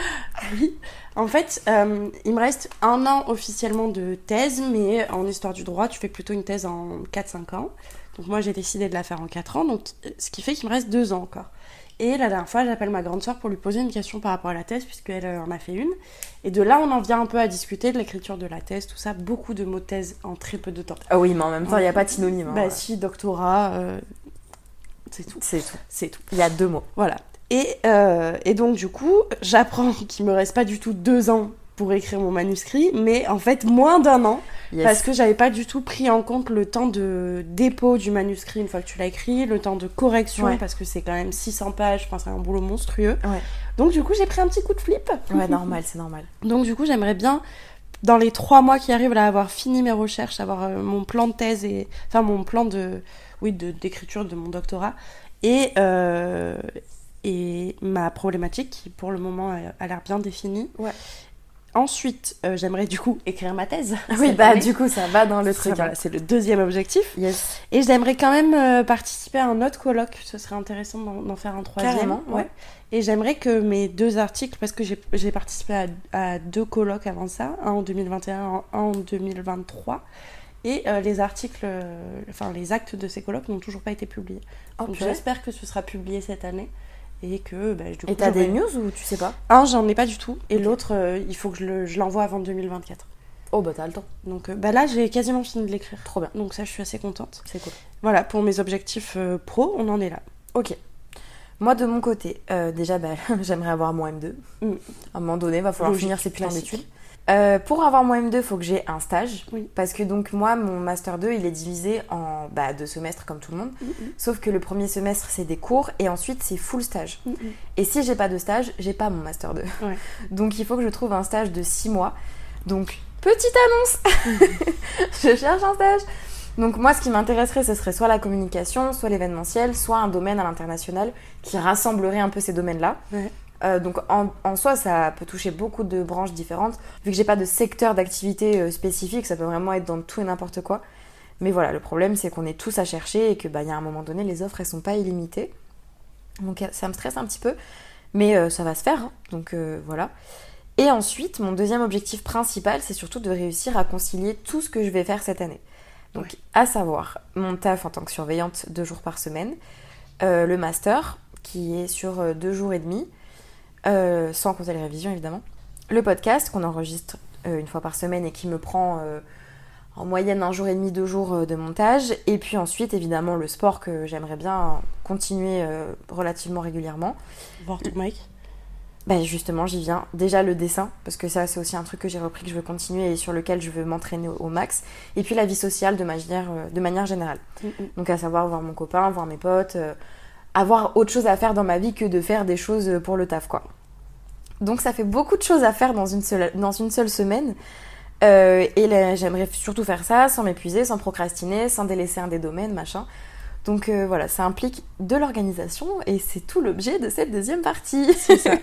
Oui. En fait, euh, il me reste un an officiellement de thèse, mais en histoire du droit, tu fais plutôt une thèse en 4-5 ans. Donc moi, j'ai décidé de la faire en 4 ans, donc ce qui fait qu'il me reste 2 ans encore. Et la dernière fois, j'appelle ma grande soeur pour lui poser une question par rapport à la thèse, puisqu'elle euh, en a fait une. Et de là, on en vient un peu à discuter de l'écriture de la thèse, tout ça. Beaucoup de mots de thèse en très peu de temps. Ah oui, mais en même temps, il n'y a pas de synonyme. hein. Bah si, doctorat, euh, c'est tout. C'est tout. C'est tout. Il y a deux mots. Voilà. Et, euh, et donc, du coup, j'apprends qu'il me reste pas du tout deux ans pour écrire mon manuscrit, mais en fait moins d'un an, Yes. parce que j'avais pas du tout pris en compte le temps de dépôt du manuscrit une fois que tu l'as écrit, le temps de correction, Ouais. parce que c'est quand même 600 pages, enfin c'est un boulot monstrueux. Ouais. Donc du coup j'ai pris un petit coup de flip. Ouais, normal, c'est normal. Donc du coup j'aimerais bien, dans les trois mois qui arrivent, là, avoir fini mes recherches, avoir euh, mon plan de thèse et, enfin mon plan de, oui, d'écriture de mon doctorat et euh, et ma problématique qui pour le moment a, l'air bien définie. Ouais. Ensuite, euh, j'aimerais du coup écrire ma thèse. Oui, cette bah année. du coup, ça va dans le truc. voilà, hein. c'est le deuxième objectif. Yes. Et j'aimerais quand même euh, participer à un autre colloque. Ce serait intéressant d'en faire un troisième. Carrément, ouais. Et j'aimerais que mes deux articles, parce que j'ai j'ai participé à, à deux colloques avant ça, un en 2021, un en 2023. Et euh, les articles, euh, enfin les actes de ces colloques n'ont toujours pas été publiés. Oh, Donc j'espère que ce sera publié cette année. Et que bah, du coup, Et t'as des news ou tu sais pas? Un, j'en ai pas du tout. Et l'autre, euh, il faut que je le- je l'envoie avant 2024. Oh bah t'as le temps. Donc bah là, j'ai quasiment fini de l'écrire. Trop bien. Donc ça, je suis assez contente. C'est cool. Voilà, pour mes objectifs pro, on en est là. Ok. Moi de mon côté, déjà bah, j'aimerais avoir mon M2. Mm. À un moment donné, il va falloir Logique, finir ces putains d'études. Euh, pour avoir mon M2, il faut que j'ai un stage. Oui. Parce que donc moi, mon Master 2, il est divisé en bah, deux semestres comme tout le monde. Sauf que le premier semestre, c'est des cours et ensuite, c'est full stage. Et si j'ai pas de stage, j'ai pas mon Master 2. Ouais. Donc il faut que je trouve un stage de 6 mois. Donc, petite annonce Je cherche un stage donc moi, ce qui m'intéresserait, ce serait soit la communication, soit l'événementiel, soit un domaine à l'international qui rassemblerait un peu ces domaines-là. Ouais. Euh, donc en, en soi, ça peut toucher beaucoup de branches différentes. Vu que j'ai pas de secteur d'activité euh, spécifique, ça peut vraiment être dans tout et n'importe quoi. Mais voilà, le problème, c'est qu'on est tous à chercher et que bah, il y a un moment donné, les offres, elles sont pas illimitées. Donc ça me stresse un petit peu, mais euh, ça va se faire. hein. Donc euh, voilà. Et ensuite, mon deuxième objectif principal, c'est surtout de réussir à concilier tout ce que je vais faire cette année. Donc, Ouais. à savoir mon taf en tant que surveillante deux jours par semaine, le master qui est sur deux jours et demi, euh, sans compter les révisions évidemment, le podcast qu'on enregistre euh, une fois par semaine et qui me prend euh, en moyenne un jour et demi, deux jours de montage, et puis ensuite évidemment le sport que j'aimerais bien continuer relativement régulièrement. Voir ton mic. Bah justement, j'y viens. Déjà le dessin, parce que ça c'est aussi un truc que j'ai repris, que je veux continuer et sur lequel je veux m'entraîner au, au max. Et puis la vie sociale de manière, de manière générale. Donc à savoir voir mon copain, voir mes potes, avoir autre chose à faire dans ma vie que de faire des choses pour le taf quoi. Donc ça fait beaucoup de choses à faire dans une seule, dans une seule semaine. Euh, et j'aimerais surtout faire ça sans m'épuiser, sans procrastiner, sans délaisser un des domaines, machin. Donc euh, voilà, ça implique de l'organisation et c'est tout l'objet de cette deuxième partie. C'est ça.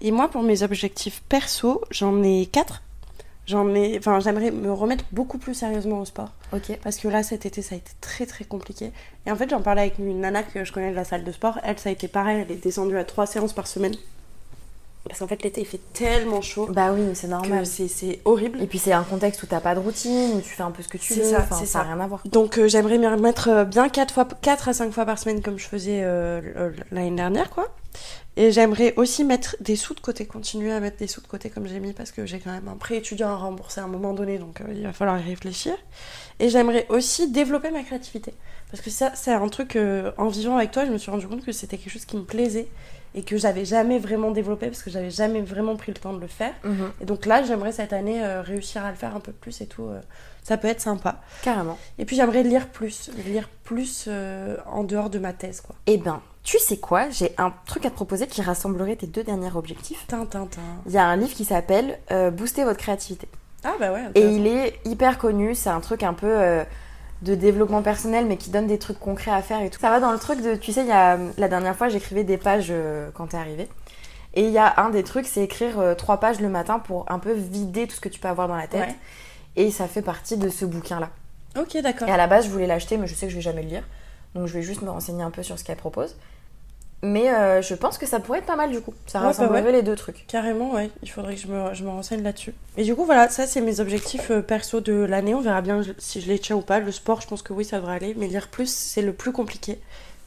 Et moi, pour mes objectifs perso, j'en ai quatre. J'en ai, enfin, j'aimerais me remettre beaucoup plus sérieusement au sport. ok. Parce que là, cet été, ça a été très très compliqué. Et en fait, j'en parlais avec une nana que je connais de la salle de sport. Elle, ça a été pareil. Elle est descendue à trois séances par semaine. Parce qu'en fait, l'été, il fait tellement chaud Bah oui, c'est que normal. c'est c'est horrible. Et puis c'est un contexte où t'as pas de routine, où tu fais un peu ce que tu C'est veux, ça, enfin, c'est ça ça. n'a rien à voir. Donc euh, j'aimerais m'y remettre euh, bien 4, fois, 4 à 5 fois par semaine comme je faisais euh, l'année dernière quoi. Et j'aimerais aussi mettre des sous de côté, continuer à mettre des sous de côté comme j'ai mis parce que j'ai quand même un prêt étudiant à rembourser à un moment donné donc euh, il va falloir y réfléchir. Et j'aimerais aussi développer ma créativité parce que ça c'est un truc euh, en vivant avec toi je me suis rendu compte que c'était quelque chose qui me plaisait et que j'avais jamais vraiment développé parce que j'avais jamais vraiment pris le temps de le faire. Mhm. Et donc là j'aimerais cette année euh, réussir à le faire un peu plus et tout. euh, ça peut être sympa. Carrément. Et puis j'aimerais lire plus, lire plus euh, en dehors de ma thèse, quoi. Eh ben, tu sais quoi? J'ai un truc à te proposer qui rassemblerait tes deux derniers objectifs. Tintin. Il y a un livre qui s'appelle Booster votre créativité. Ah bah ouais. Et il est hyper connu, c'est un truc un peu de développement personnel, mais qui donne des trucs concrets à faire et tout. Ça va dans le truc de, tu sais, il y a, la dernière fois, j'écrivais des pages euh, quand t'es arrivé. Et il y a un des trucs, c'est écrire euh, trois pages le matin pour un peu vider tout ce que tu peux avoir dans la tête. Ouais. Et ça fait partie de ce bouquin-là. Ok, d'accord. Et à la base, je voulais l'acheter, mais je sais que je vais jamais le lire. Donc je vais juste me renseigner un peu sur ce qu'elle propose. Mais euh, je pense que ça pourrait être pas mal du coup. Ça Ouais, bah rassemblerait ouais. les deux trucs. Carrément, ouais. Il faudrait que je me, je me renseigne là-dessus. Et du coup, voilà, ça c'est mes objectifs euh, perso de l'année. On verra bien si je les tiens ou pas. Le sport, je pense que oui, ça devrait aller. Mais lire plus, c'est le plus compliqué.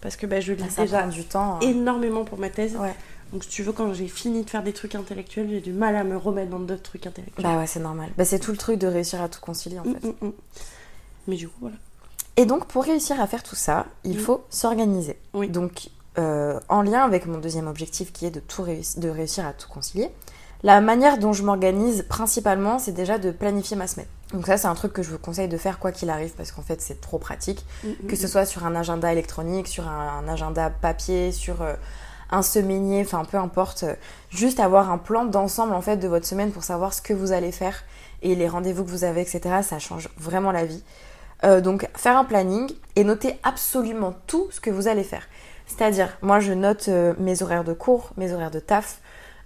Parce que bah, je lis Ça déjà du temps. hein. énormément pour ma thèse. Ouais. Donc si tu veux, quand j'ai fini de faire des trucs intellectuels, j'ai du mal à me remettre dans d'autres trucs intellectuels. Bah ouais, c'est normal. Bah, c'est tout le truc de réussir à tout concilier en fait. Mm, mm, mm. Mais du coup, voilà. Et donc, pour réussir à faire tout ça, il Mm. faut s'organiser. Oui. Donc, euh, en lien avec mon deuxième objectif qui est de, tout réussir, de réussir à tout concilier, La manière dont je m'organise principalement, c'est déjà de planifier ma semaine. Donc ça, c'est un truc que je vous conseille de faire quoi qu'il arrive parce qu'en fait, c'est trop pratique. Que ce soit sur un agenda électronique, sur un, agenda papier, sur euh, un semainier, enfin peu importe. euh, juste avoir un plan d'ensemble en fait de votre semaine pour savoir ce que vous allez faire et les rendez-vous que vous avez, etc. Ça change vraiment la vie. Euh, donc faire un planning et noter absolument tout ce que vous allez faire. C'est-à-dire, moi je note euh, mes horaires de cours, mes horaires de taf,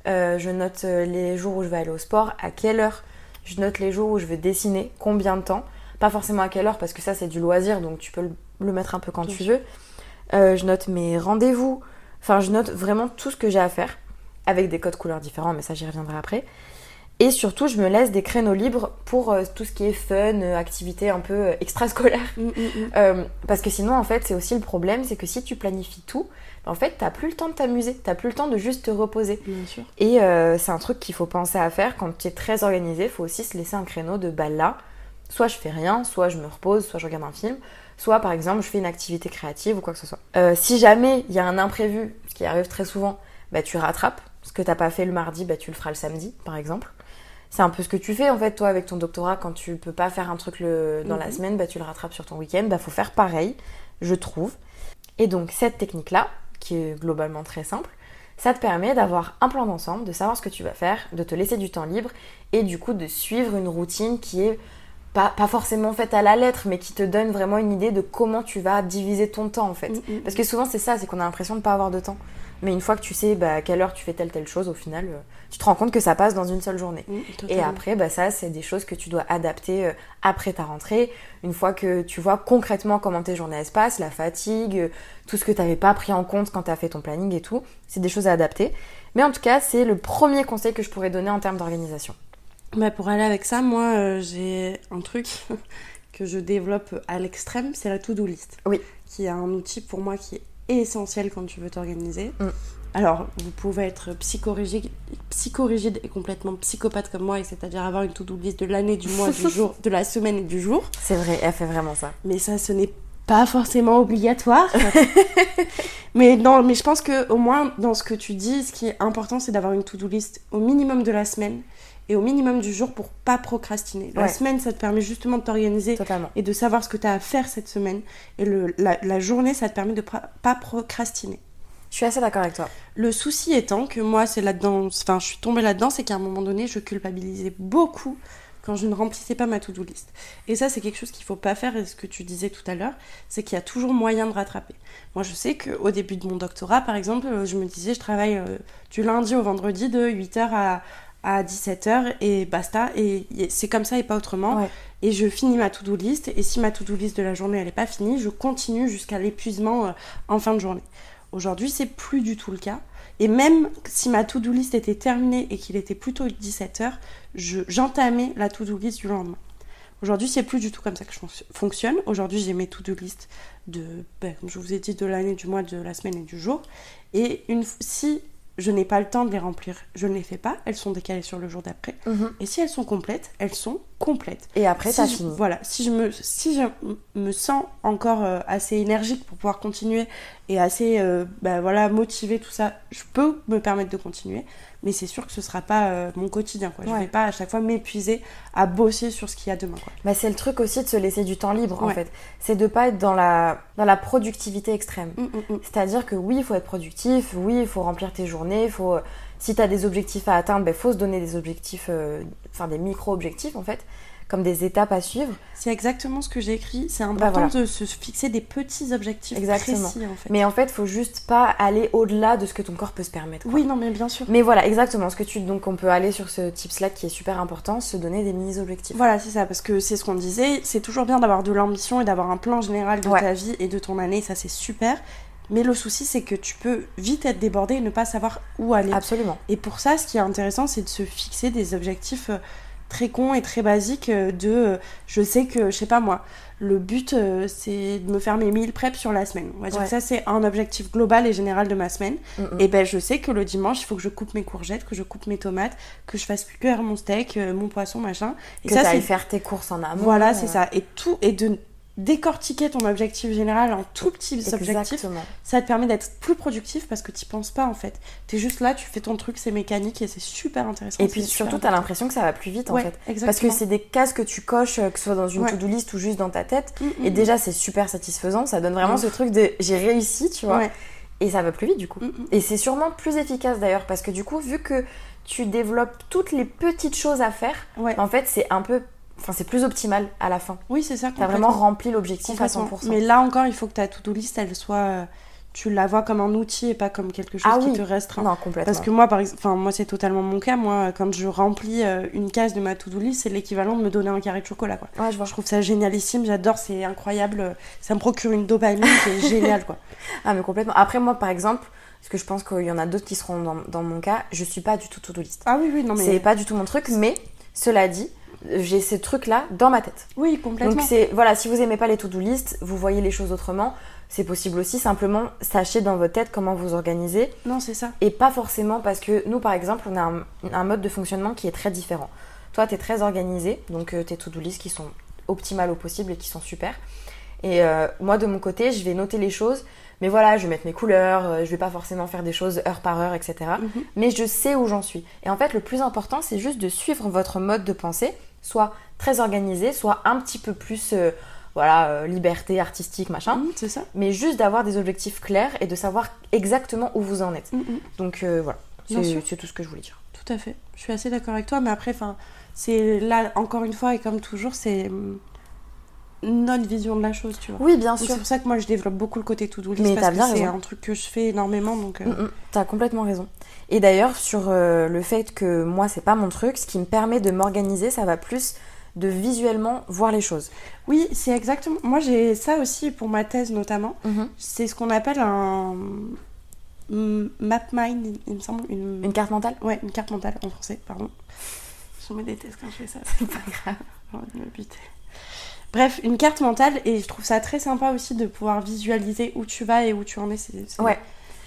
euh, je note euh, les jours où je vais aller au sport, à quelle heure, je note les jours où je vais dessiner, combien de temps, pas forcément à quelle heure parce que ça c'est du loisir donc tu peux le, mettre un peu quand tu veux. Euh, je note mes rendez-vous, enfin je note vraiment tout ce que j'ai à faire avec des codes couleurs différents mais ça j'y reviendrai après. Et surtout, je me laisse des créneaux libres pour euh, tout ce qui est fun, euh, activités un peu euh, extrascolaires. Mm, mm, mm. Euh, parce que sinon, en fait, c'est aussi le problème, c'est que si tu planifies tout, en fait, t'as plus le temps de t'amuser, t'as plus le temps de juste te reposer. Bien sûr. Et euh, c'est un truc qu'il faut penser à faire quand tu es très organisé. Il faut aussi se laisser un créneau de bah là, soit je fais rien, soit je me repose, soit je regarde un film, soit par exemple je fais une activité créative ou quoi que ce soit. Si jamais il y a un imprévu, ce qui arrive très souvent, bah tu rattrapes. Ce que t'as pas fait le mardi, bah tu le feras le samedi, par exemple. C'est un peu ce que tu fais en fait toi avec ton doctorat quand tu peux pas faire un truc le... dans la semaine, bah tu le rattrapes sur ton week-end. Bah faut faire pareil, je trouve. Et donc cette technique là, qui est globalement très simple, ça te permet d'avoir un plan d'ensemble, de savoir ce que tu vas faire, de te laisser du temps libre et du coup de suivre une routine qui est pas, pas forcément faite à la lettre, mais qui te donne vraiment une idée de comment tu vas diviser ton temps en fait. Mm, mm. Parce que souvent c'est ça, c'est qu'on a l'impression de pas avoir de temps. Mais une fois que tu sais bah, à quelle heure tu fais telle telle chose, au final, euh, tu te rends compte que ça passe dans une seule journée. Et après, bah, ça, c'est des choses que tu dois adapter euh, après ta rentrée. Une fois que tu vois concrètement comment tes journées elles se passent, la fatigue, euh, tout ce que tu n'avais pas pris en compte quand tu as fait ton planning et tout, c'est des choses à adapter. Mais en tout cas, c'est le premier conseil que je pourrais donner en termes d'organisation. Bah, pour aller avec ça, moi, j'ai un truc que je développe à l'extrême, c'est la to-do list. Oui. Qui est un outil pour moi qui est essentiel quand tu veux t'organiser. Mm. Alors, vous pouvez être psychorigide, psychorigide et complètement psychopathe comme moi, et c'est-à-dire avoir une to-do list de l'année, du mois, du jour, de la semaine et du jour. C'est vrai, elle fait vraiment ça. Mais ça, ce n'est pas forcément obligatoire. mais non, mais je pense que au moins dans ce que tu dis, ce qui est important, c'est d'avoir une to-do list au minimum de la semaine et au minimum du jour pour pas procrastiner. La Ouais. semaine, ça te permet justement de t'organiser et de savoir ce que tu as à faire cette semaine. Et le, la, la journée, ça te permet de pas procrastiner. Je suis assez d'accord avec toi. Le souci étant que moi, c'est là-dedans, enfin, je suis tombée là-dedans, c'est qu'à un moment donné, je culpabilisais beaucoup quand je ne remplissais pas ma to-do list. Et ça, c'est quelque chose qu'il faut pas faire. Et ce que tu disais tout à l'heure, c'est qu'il y a toujours moyen de rattraper. Moi, je sais qu'au début de mon doctorat, par exemple, euh, je me disais, je travaille euh, du lundi au vendredi de 8h à, à 17h et basta. Et c'est comme ça et pas autrement. Ouais. Et je finis ma to-do list. Et si ma to-do list de la journée, elle n'est pas finie, je continue jusqu'à l'épuisement euh, en fin de journée. Aujourd'hui, c'est plus du tout le cas. Et même si ma to-do list était terminée et qu'il était plutôt 17h, je- j'entamais la to-do list du lendemain. Aujourd'hui, c'est plus du tout comme ça que je fonc- fonctionne. Aujourd'hui, j'ai mes to-do list de, ben, comme je vous ai dit, de l'année, du mois, de la semaine et du jour. Et une, si je n'ai pas le temps de les remplir, je ne les fais pas. Elles sont décalées sur le jour d'après. Et si elles sont complètes, elles sont complètes. Et après, Si t'as je- fini. Voilà, si je me, si je me sens encore euh, assez énergique pour pouvoir continuer et assez euh, bah, voilà, motivée, tout ça, je peux me permettre de continuer. Mais c'est sûr que ce sera pas euh, mon quotidien. Quoi. Je Ouais. vais pas à chaque fois m'épuiser à bosser sur ce qu'il y a demain. Quoi. Bah, c'est le truc aussi de se laisser du temps libre en fait. C'est de pas être dans la, dans la productivité extrême. Mm, mm, mm. C'est-à-dire que oui, il faut être productif, oui, il faut remplir tes journées, faut... si tu as des objectifs à atteindre, il faut se donner des objectifs, euh, enfin des micro-objectifs en fait, comme des étapes à suivre. C'est exactement ce que j'ai écrit. C'est important voilà. de se fixer des petits objectifs Exactement. précis en fait. Mais en fait, faut juste pas aller au-delà de ce que ton corps peut se permettre. quoi. Oui, non, mais bien sûr. Mais voilà, exactement ce que tu... Donc on peut aller sur ce tips-là qui est super important, se donner des mini-objectifs. Voilà, c'est ça, parce que c'est ce qu'on disait, c'est toujours bien d'avoir de l'ambition et d'avoir un plan général de Ouais. ta vie et de ton année, ça c'est super. Mais le souci, c'est que tu peux vite être débordé et ne pas savoir où aller. Absolument. Et pour ça, ce qui est intéressant, c'est de se fixer des objectifs euh, très cons et très basiques euh, de euh, je sais que, je sais pas moi, le but euh, c'est de me faire mes 1000 preps sur la semaine. On va dire Ouais. que ça, c'est un objectif global et général de ma semaine. Mm, mm. Et ben je sais que le dimanche, il faut que je coupe mes courgettes, que je coupe mes tomates, que je fasse cuire mon steak, mon poisson, machin. Et que ça, c'est faire tes courses en amont. voilà, c'est ça. Et tout, et de décortiquer ton objectif général en tout petits objectifs, Exactement. ça te permet d'être plus productif parce que tu penses pas en fait. Tu es juste là, tu fais ton truc, c'est mécanique et c'est super intéressant. Et puis surtout, tu as l'impression que ça va plus vite en fait. exactement. Parce que c'est des cases que tu coches, euh, que ce soit dans une Ouais. to-do list ou juste dans ta tête. Mm, mm, Et mm. déjà, c'est super satisfaisant. Ça donne vraiment ce truc de j'ai réussi, tu vois. Ouais. Et ça va plus vite du coup. Et c'est sûrement plus efficace d'ailleurs parce que du coup, vu que tu développes toutes les petites choses à faire, en fait, c'est un peu. Enfin, c'est plus optimal à la fin. Oui, c'est ça. T'as vraiment rempli l'objectif à Complètement. 100%. Mais là encore, il faut que ta to-do list, elle soit. euh, Tu la vois comme un outil et pas comme quelque chose Ah qui oui. te restreint. Non, complètement. Parce que moi, par exemple, enfin, moi, c'est totalement mon cas. Moi, quand je remplis euh, une case de ma to-do list, c'est l'équivalent de me donner un carré de chocolat, quoi. Ouais, je vois. Je trouve ça génialissime, j'adore, c'est incroyable. Ça me procure une dopamine qui est géniale, quoi. Ah, mais complètement. Après, moi, par exemple, parce que je pense qu'il y en a d'autres qui seront dans, dans mon cas, je suis pas du tout to-do list. Ah oui, oui, non, mais. C'est pas du tout mon truc, mais cela dit, j'ai ces trucs-là dans ma tête. Oui, complètement. Donc c'est voilà, si vous aimez pas les to-do list, vous voyez les choses autrement, c'est possible aussi. Simplement, sachez dans votre tête comment vous organisez Non, c'est ça. et pas forcément parce que nous, par exemple, on a un, un mode de fonctionnement qui est très différent. Toi, tu es très organisé, donc euh, tes to-do list qui sont optimales au possible et qui sont super. Et euh, moi, de mon côté, je vais noter les choses, mais voilà, je vais mettre mes couleurs, euh, je vais pas forcément faire des choses heure par heure, etc. Mhm. Mais je sais où j'en suis. Et en fait, le plus important, c'est juste de suivre votre mode de pensée, soit très organisé, soit un petit peu plus, euh, voilà, euh, liberté artistique, machin. Mhm, c'est ça. Mais juste d'avoir des objectifs clairs et de savoir exactement où vous en êtes. Mhm. Donc euh, voilà, c'est tout ce que je voulais dire. Tout à fait. Je suis assez d'accord avec toi, mais après, enfin, c'est là, encore une fois, et comme toujours, c'est notre vision de la chose, tu vois. Oui, bien sûr. C'est pour ça que moi, je développe beaucoup le côté to-do list Mais parce t'as que bien c'est un truc que je fais énormément, donc... euh, Mm, mm, T'as complètement raison. Et d'ailleurs, sur euh, le fait que moi, c'est pas mon truc, ce qui me permet de m'organiser, ça va plus de visuellement voir les choses. Oui, c'est exactement... Moi, j'ai ça aussi pour ma thèse, notamment. C'est ce qu'on appelle un... hum, Map mind, il me semble. Une... Une carte mentale? Ouais, une carte mentale en français, pardon. Je me déteste quand je fais ça. C'est pas grave. J'ai envie de me buter. Bref, une carte mentale, et je trouve ça très sympa aussi de pouvoir visualiser où tu vas et où tu en es. c'est- Ouais.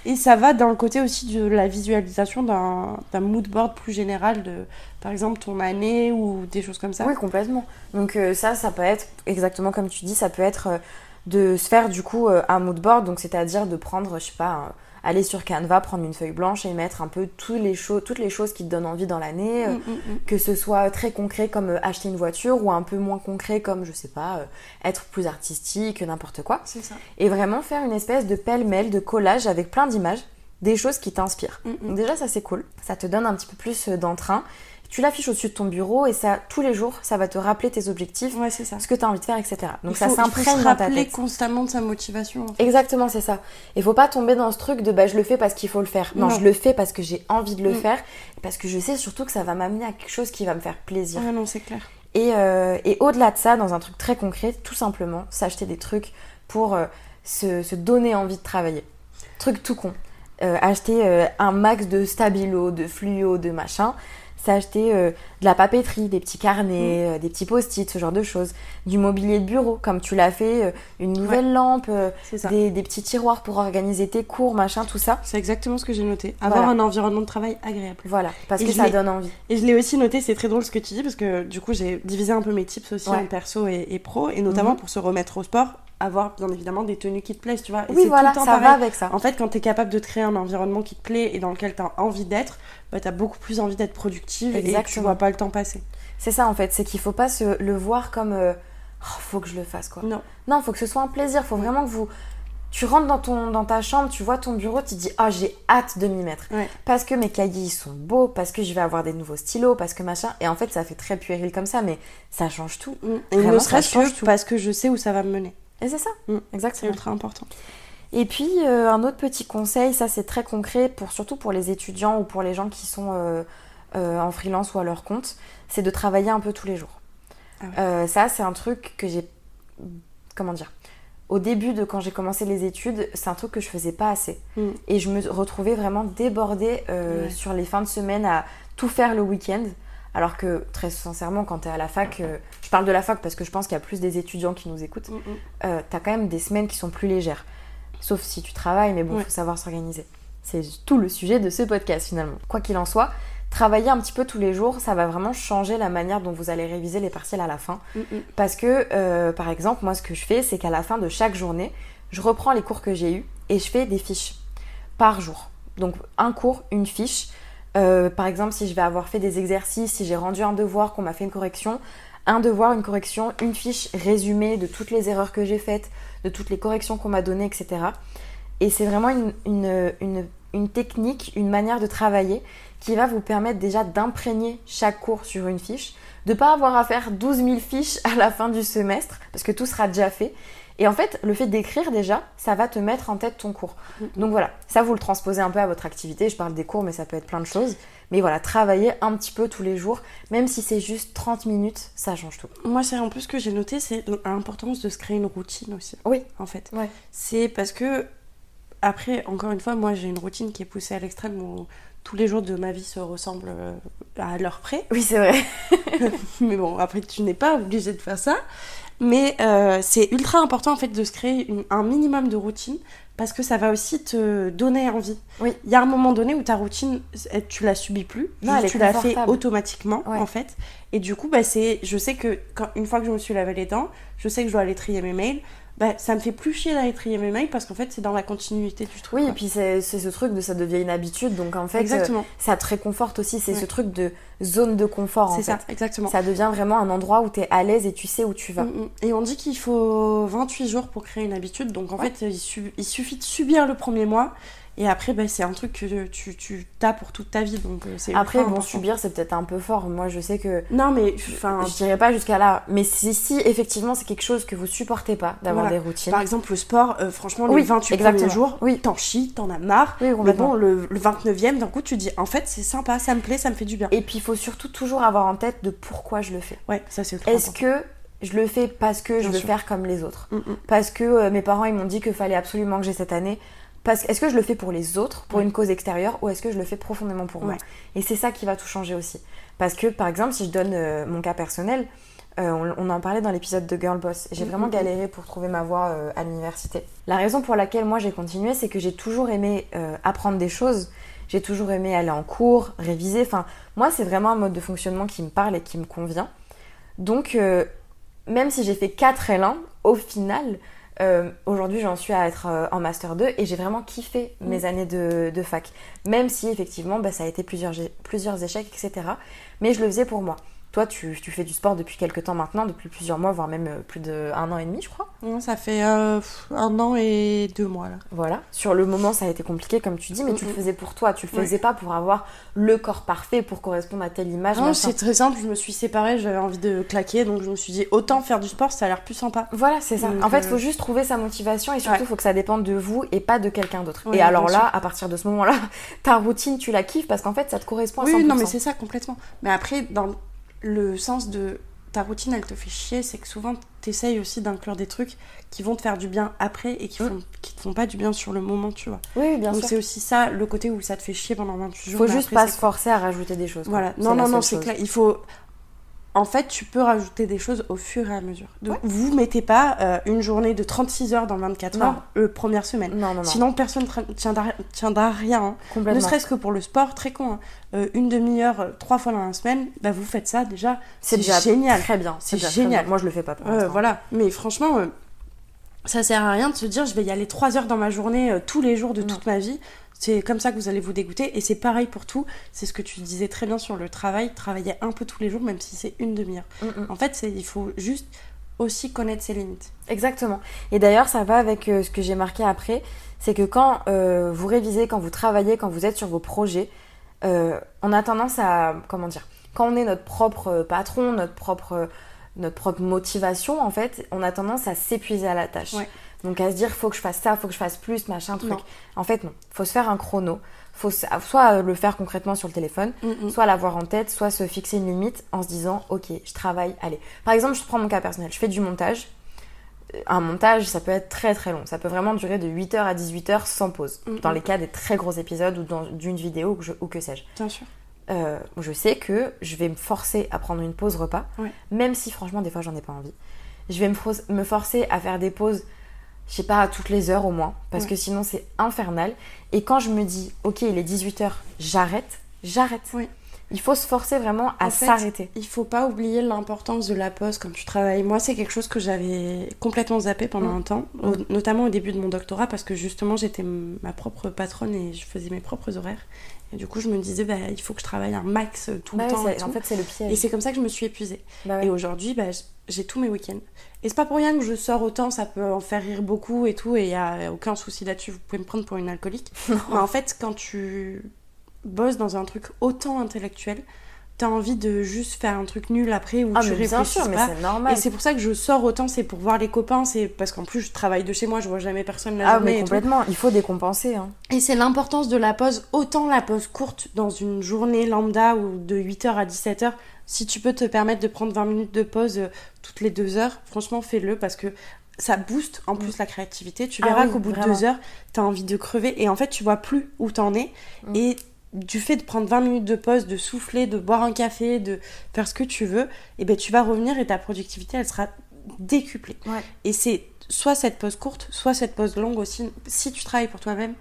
Et ça va dans le côté aussi de la visualisation d'un mood board plus général de, par exemple, ton année ou des choses comme ça. Oui, complètement. Donc euh, ça, ça peut être, exactement comme tu dis, ça peut être euh, de se faire du coup euh, un mood board, donc c'est-à-dire de prendre, je sais pas, aller sur Canva, prendre une feuille blanche et mettre un peu tous les choses, toutes les choses qui te donnent envie dans l'année, euh, Mm, mm, mm. que ce soit très concret comme euh, acheter une voiture ou un peu moins concret comme, je sais pas, euh, être plus artistique, n'importe quoi. C'est ça. Et vraiment faire une espèce de pêle-mêle, de collage avec plein d'images, des choses qui t'inspirent. Donc déjà ça c'est cool, ça te donne un petit peu plus d'entrain. Tu l'affiches au-dessus de ton bureau et ça, tous les jours, ça va te rappeler tes objectifs, Ouais, ça. ce que tu as envie de faire, etc. Donc Il ça faut- faut s'imprègne dans ta tête. constamment de sa motivation. en fait. Exactement, c'est ça. Il faut pas tomber dans ce truc de bah je le fais parce qu'il faut le faire. Non, Non. je le fais parce que j'ai envie de le Mm. faire, parce que je sais surtout que ça va m'amener à quelque chose qui va me faire plaisir. Ouais, non, c'est clair. Et, euh, et au-delà de ça, dans un truc très concret, tout simplement, s'acheter des trucs pour euh, se, se donner envie de travailler. Truc tout con. Euh, acheter euh, un max de stabilo, de fluo, de machin. S'acheter euh, de la papeterie, des petits carnets, euh, des petits post-it, ce genre de choses. Du mobilier de bureau, comme tu l'as fait, euh, une nouvelle lampe, des, des petits tiroirs pour organiser tes cours, machin, tout ça. C'est exactement ce que j'ai noté. Avoir Voilà. un environnement de travail agréable. Voilà, parce Et que ça donne envie. Et je l'ai aussi noté, c'est très drôle ce que tu dis, parce que du coup, j'ai divisé un peu mes tips aussi Ouais. en perso et, et pro, et notamment Mhm. pour se remettre au sport, avoir bien évidemment des tenues qui te plaisent, tu vois. Et Oui, voilà, tout le ça temps va pareil. avec ça. En fait, quand tu es capable de créer un environnement qui te plaît et dans lequel tu as envie d'être, bah, tu as beaucoup plus envie d'être productive et tu Exactement. vois pas le temps passer. C'est ça en fait, c'est qu'il faut pas se le voir comme euh, Oh, faut que je le fasse quoi. Non. Non, faut que ce soit un plaisir, faut vraiment que vous tu rentres dans ton dans ta chambre, tu vois ton bureau, tu te dis "Ah, j'ai hâte de m'y mettre." Ouais. Parce que mes cahiers ils sont beaux, parce que je vais avoir des nouveaux stylos, parce que machin et en fait, ça fait très puéril comme ça mais ça change tout. Et Vraiment, ne ça serait-ce que tout. parce que je sais où ça va me mener. Et c'est ça. Mm. C'est ultra important. Et puis euh, un autre petit conseil, ça c'est très concret pour surtout pour les étudiants ou pour les gens qui sont euh, euh, en freelance ou à leur compte, c'est de travailler un peu tous les jours. Ah ouais. Ça c'est un truc que j'ai comment dire au début de quand j'ai commencé les études, c'est un truc que je faisais pas assez. Mm. Et je me retrouvais vraiment débordée Ouais. sur les fins de semaine à tout faire le week-end. Alors que très sincèrement, quand tu es à la fac, euh, je parle de la fac parce que je pense qu'il y a plus des étudiants qui nous écoutent, Mm, mm. euh, t'as quand même des semaines qui sont plus légères. Sauf si tu travailles, mais bon, il Ouais. faut savoir s'organiser. C'est tout le sujet de ce podcast finalement. Quoi qu'il en soit, travailler un petit peu tous les jours, ça va vraiment changer la manière dont vous allez réviser les partiels à la fin. Mm, mm. Parce que, euh, par exemple, moi, ce que je fais, c'est qu'à la fin de chaque journée, je reprends les cours que j'ai eus et je fais des fiches par jour. Donc, un cours, une fiche. Euh, par exemple, si je vais avoir fait des exercices, si j'ai rendu un devoir, qu'on m'a fait une correction, un devoir, une correction, une fiche résumée de toutes les erreurs que j'ai faites, de toutes les corrections qu'on m'a données, etc. Et c'est vraiment une, une- technique, une manière de travailler qui va vous permettre déjà d'imprégner chaque cours sur une fiche, de pas avoir à faire 12 000 fiches à la fin du semestre, parce que tout sera déjà fait. Et en fait, le fait d'écrire déjà, ça va te mettre en tête ton cours. Donc voilà, ça vous le transposez un peu à votre activité. Je parle des cours, mais ça peut être plein de choses. Mais voilà, travailler un petit peu tous les jours, même si c'est juste 30 minutes, ça change tout. Moi, c'est en plus ce que j'ai noté, c'est l'importance de se créer une routine aussi. Oui. En fait. Ouais. C'est parce que, après, encore une fois, moi, j'ai une routine qui est poussée à l'extrême où tous les jours de ma vie se ressemblent euh, à l'heure près. Oui, c'est vrai. Mais bon, après, tu n'es pas obligé de faire ça. Mais euh, c'est ultra important en fait de se créer une- un minimum de routine parce que ça va aussi te donner envie. Oui. Il y a un moment donné où ta routine, tu la subis plus, Non, elle tu la fais automatiquement Ouais. en fait. Et du coup, bah, c'est, je sais que quand, une fois que je me suis lavé les dents, je sais que je dois aller trier mes mails. Bah, ça me fait plus chier d'aller trier mes mails parce qu'en fait c'est dans la continuité du truc. Oui, quoi. et puis c'est ce truc de ça devient une habitude, donc en fait, euh, exactement. ça te réconforte aussi. C'est Ouais. ce truc de zone de confort, C'est fait. ça, exactement. Ça devient vraiment un endroit où tu es à l'aise et tu sais où tu vas. Mm, mm. Et on dit qu'il faut 28 jours pour créer une habitude. Donc en Ouais. fait, il, su- il suffit de subir le premier mois. Et après, bah, c'est un truc que tu, tu as pour toute ta vie. Donc euh, c'est Après, bon, subir, c'est peut-être un peu fort. Moi, je sais que Non, mais enfin, je dirais pas jusqu'à là. Mais si, si effectivement, c'est quelque chose que vous supportez pas d'avoir Voilà. des routines. par exemple, le sport, euh, franchement, Oui, les 28 exactement. premiers jours, Oui. t'en chies, t'en as marre. Oui, Mais bon, le, le 29e, d'un coup, tu dis, en fait, c'est sympa, ça me plaît, ça me fait du bien. Et puis, il faut surtout toujours avoir en tête de pourquoi je le fais. Ouais, ça c'est Est-ce que je le fais parce que je veux sûr. faire comme les autres? Mm, mm. Parce que euh, mes parents, ils m'ont dit qu'il fallait absolument que j'ai cette année parce que- Est-ce que je le fais pour les autres, pour une cause extérieure, ou est-ce que je le fais profondément pour moi? Et c'est ça qui va tout changer aussi. Parce que, par exemple, si je donne euh, mon cas personnel, euh, on, on en parlait dans l'épisode de Girl Boss, j'ai Mhm, vraiment mhm. galéré pour trouver ma voie euh, à l'université. La raison pour laquelle moi j'ai continué, c'est que j'ai toujours aimé apprendre des choses, j'ai toujours aimé aller en cours, réviser. Enfin, moi, c'est vraiment un mode de fonctionnement qui me parle et qui me convient. Donc, même si j'ai fait 4 L1, au final, euh, aujourd'hui j'en suis à être euh, en Master 2 et j'ai vraiment kiffé mes années de, de fac. Même si effectivement bah, ça a été plusieurs, plusieurs échecs, etc. Mais je le faisais pour moi. Toi, tu, tu fais du sport depuis quelques temps maintenant, depuis plusieurs mois, voire même euh, plus d'un an et demi, je crois. Non, ça fait euh, un an et deux mois là. Voilà. Sur le moment, ça a été compliqué, comme tu dis, mais tu le faisais pour toi. Tu le faisais pas pour avoir le corps parfait, pour correspondre à telle image. Non, c'est très simple, je me suis séparée, j'avais envie de claquer, donc je me suis dit autant faire du sport, ça a l'air plus sympa. Voilà, c'est ça. Donc, en fait, il euh, faut juste trouver sa motivation et surtout, il Ouais. faut que ça dépende de vous et pas de quelqu'un d'autre. Et alors là, à partir de ce moment-là, ta routine, tu la kiffes parce qu'en fait, ça te correspond à 100%. Oui, non, mais c'est ça complètement. Mais après, dans le sens de ta routine, elle te fait chier, c'est que souvent, t'essayes aussi d'inclure des trucs qui vont te faire du bien après et qui, Mm. font, qui te font pas du bien sur le moment, tu vois. Oui, bien donc sûr. c'est aussi ça, le côté où ça te fait chier pendant 28 jours. Faut juste après, pas c'est se forcer à rajouter des choses. quoi. Voilà, C'est non, la non, non, c'est chose. clair. Il faut. En fait, tu peux rajouter des choses au fur et à mesure. Donc, Ouais. vous mettez pas euh, une journée de 36 heures dans 24 Non. heures, euh, première semaine. Non, non, non. Sinon, personne ne tiendra, tiendra rien. hein. Ne complètement. serait-ce que pour le sport, très con. hein. Euh, une demi-heure, euh, trois fois dans la semaine, bah, vous faites ça déjà. C'est génial. Très bien. C'est génial. bien. Moi, je le fais pas pour voilà. Mais franchement, ça sert à rien de se dire je vais y aller trois heures dans ma journée euh, tous les jours de Non. toute ma vie. C'est comme ça que vous allez vous dégoûter. Et c'est pareil pour tout. C'est ce que tu disais très bien sur le travail. Travailler un peu tous les jours, même si c'est une demi-heure. Mm, mm. En fait, il faut juste aussi connaître ses limites. Exactement. Et d'ailleurs, ça va avec euh, ce que j'ai marqué après, c'est que quand euh, vous révisez, quand vous travaillez, quand vous êtes sur vos projets, on a tendance à, comment dire, quand on est notre propre patron, notre propre, notre propre motivation, en fait, on a tendance à s'épuiser à la tâche. Ouais. Donc à se dire, faut que je fasse ça, faut que je fasse plus, machin, truc. Non. En fait, non. Faut se faire un chrono. Faut soit le faire concrètement sur le téléphone, Mm, mm. soit l'avoir en tête, soit se fixer une limite en se disant ok, je travaille, allez. Par exemple, je prends mon cas personnel, je fais du montage. Euh, Un montage, ça peut être très très long. Ça peut vraiment durer de 8h à 18h sans pause. Mhm. Dans les cas des très gros épisodes ou dans- d'une vidéo ou que, que sais-je. Bien sûr. Euh, je sais que je vais me forcer à prendre une pause repas, Ouais. même si franchement des fois j'en ai pas envie. Je vais me, forcer à faire des pauses, je sais pas, à toutes les heures au moins, parce Ouais. que sinon c'est infernal. Et quand je me dis, ok, il est 18h, j'arrête, j'arrête. Oui. Il faut se forcer vraiment à s'arrêter. Il faut pas oublier l'importance de la pause quand tu travailles. Moi, c'est quelque chose que j'avais complètement zappé pendant Mm. un temps, au- notamment au début de mon doctorat, parce que justement, j'étais ma propre patronne et je faisais mes propres horaires. Et du coup, je me disais, bah, il faut que je travaille un max tout Bah le ouais, temps. et tout. en fait, c'est le piège. Et c'est comme ça que je me suis épuisée. Bah ouais. Et aujourd'hui, bah, j'ai tous mes week-ends. Et c'est pas pour rien que je sors autant, ça peut en faire rire beaucoup et tout, et il y a aucun souci là-dessus, vous pouvez me prendre pour une alcoolique. Mais en fait, quand tu bosses dans un truc autant intellectuel, t'as envie de juste faire un truc nul après où Ah, tu mais bien réfléchis sûr, mais pas. c'est normal. Et c'est pour ça que je sors autant, c'est pour voir les copains, c'est parce qu'en plus je travaille de chez moi, je vois jamais personne la Ah, journée mais complètement. Il faut décompenser. Hein. Et c'est l'importance de la pause, autant la pause courte dans une journée lambda ou de 8h à 17h. Si tu peux te permettre de prendre 20 minutes de pause euh, toutes les deux heures, franchement fais-le parce que ça booste en plus la créativité. Tu Ah verras oui, qu'au bout vraiment. de deux heures, t'as envie de crever et en fait tu vois plus où t'en es. Mm. Et du fait de prendre 20 minutes de pause, de souffler, de boire un café, de faire ce que tu veux, et ben tu vas revenir et ta productivité elle sera décuplée. Ouais. Et c'est soit cette pause courte, soit cette pause longue aussi. Si tu travailles pour toi-même,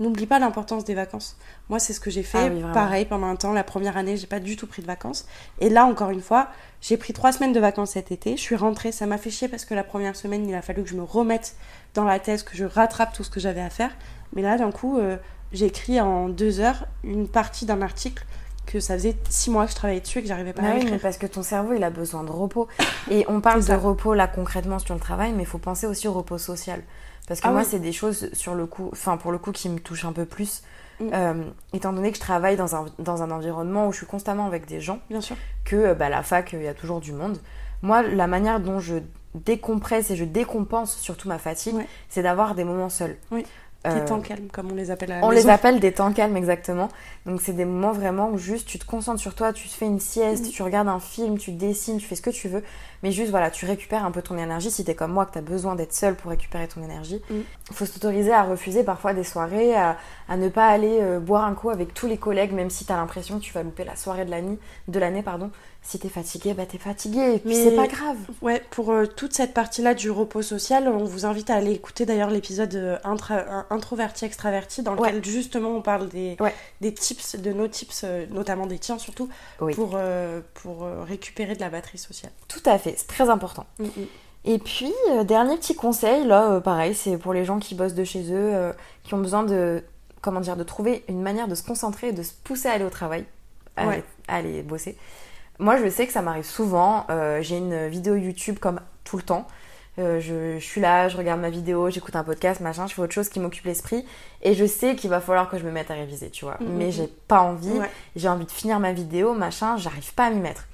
n'oublie pas l'importance des vacances. Moi, c'est ce que j'ai fait. Ah oui. Pareil, pendant un temps, la première année, j'ai pas du tout pris de vacances. Et là, encore une fois, j'ai pris trois semaines de vacances cet été. Je suis rentrée, ça m'a fait chier parce que la première semaine, il a fallu que je me remette dans la thèse, que je rattrape tout ce que j'avais à faire. Mais là, d'un coup, euh, j'ai écrit en deux heures une partie d'un article que ça faisait six mois que je travaillais dessus et que j'arrivais pas Bah à oui, mais parce que ton cerveau, il a besoin de repos. Et on parle de repos là concrètement sur le travail, mais il faut penser aussi au repos social. Parce que Ah moi, oui. c'est des choses sur le coup, enfin pour le coup, qui me touchent un peu plus. Mm. Euh, étant donné que je travaille dans un, dans un environnement où je suis constamment avec des gens, Bien sûr. que euh, bah, la fac, il y a toujours du monde. Moi, la manière dont je décompresse et je décompense surtout ma fatigue, Ouais. c'est d'avoir des moments seuls. Oui. Euh, Des temps calmes, comme on les appelle à la on maison. les appelle des temps calmes, exactement. Donc, c'est des moments vraiment où juste tu te concentres sur toi, tu te fais une sieste, Mm. tu regardes un film, tu dessines, tu fais ce que tu veux. Mais juste, voilà, tu récupères un peu ton énergie. Si t'es comme moi, que t'as besoin d'être seul pour récupérer ton énergie, il Mm. faut s'autoriser à refuser parfois des soirées, à, à ne pas aller euh, boire un coup avec tous les collègues, même si t'as l'impression que tu vas louper la soirée de l'année, de l'année, pardon. Si t'es fatigué, bah t'es fatigué. Et puis, c'est pas grave. Ouais, pour euh, toute cette partie-là du repos social, on vous invite à aller écouter d'ailleurs l'épisode euh, intra- un- introverti extraverti dans lequel justement on parle des, Ouais. des tips, de nos tips, notamment des tiens surtout, Oui. pour, euh, pour récupérer de la batterie sociale. Tout à fait, c'est très important. Mm, mm. Et puis, euh, dernier petit conseil, là, euh, pareil, c'est pour les gens qui bossent de chez eux, euh, qui ont besoin de, comment dire, de trouver une manière de se concentrer et de se pousser à aller au travail, à, Ouais. aller, à aller bosser. Moi, je sais que ça m'arrive souvent. J'ai une vidéo YouTube comme tout le temps. Je, je suis là, je regarde ma vidéo, j'écoute un podcast, machin, je fais autre chose qui m'occupe l'esprit. Et je sais qu'il va falloir que je me mette à réviser, tu vois. Mm, Mais j'ai pas envie, Ouais. j'ai envie de finir ma vidéo, machin, j'arrive pas à m'y mettre.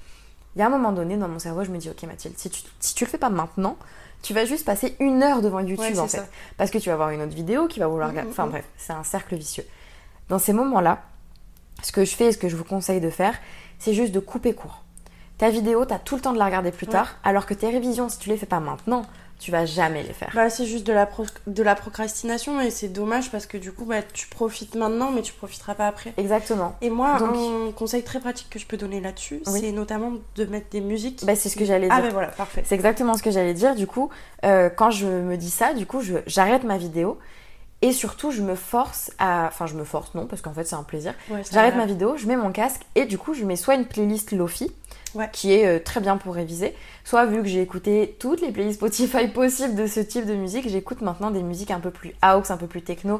Il y a un moment donné dans mon cerveau, je me dis, ok Mathilde, si tu, si tu le fais pas maintenant, tu vas juste passer une heure devant YouTube Ouais, en fait. ça. Parce que tu vas voir une autre vidéo qui va vouloir Mm, regarder. mm, Enfin mm. bref, c'est un cercle vicieux. Dans ces moments-là, ce que je fais et ce que je vous conseille de faire, c'est juste de couper court. Ta vidéo, tu as tout le temps de la regarder plus Ouais. tard, alors que tes révisions, si tu les fais pas maintenant, tu vas jamais les faire. Bah, c'est juste de la, pro- de la procrastination et c'est dommage parce que du coup, bah, tu profites maintenant mais tu profiteras pas après. Exactement. Et moi, Donc- un conseil très pratique que je peux donner là-dessus, Oui. c'est notamment de mettre des musiques. Bah, c'est ce que j'allais dire. Ah, voilà, parfait. C'est exactement ce que j'allais dire. Du coup, euh, quand je me dis ça, du coup, j'arrête ma vidéo. Et surtout, je me force à. Enfin, je me force, non, parce qu'en fait, c'est un plaisir. Ouais, J'arrête ma vidéo, je mets mon casque et du coup je mets soit une playlist Lofi Ouais. qui est euh, très bien pour réviser, soit vu que j'ai écouté toutes les playlists Spotify possibles de ce type de musique, j'écoute maintenant des musiques un peu plus house, un peu plus techno,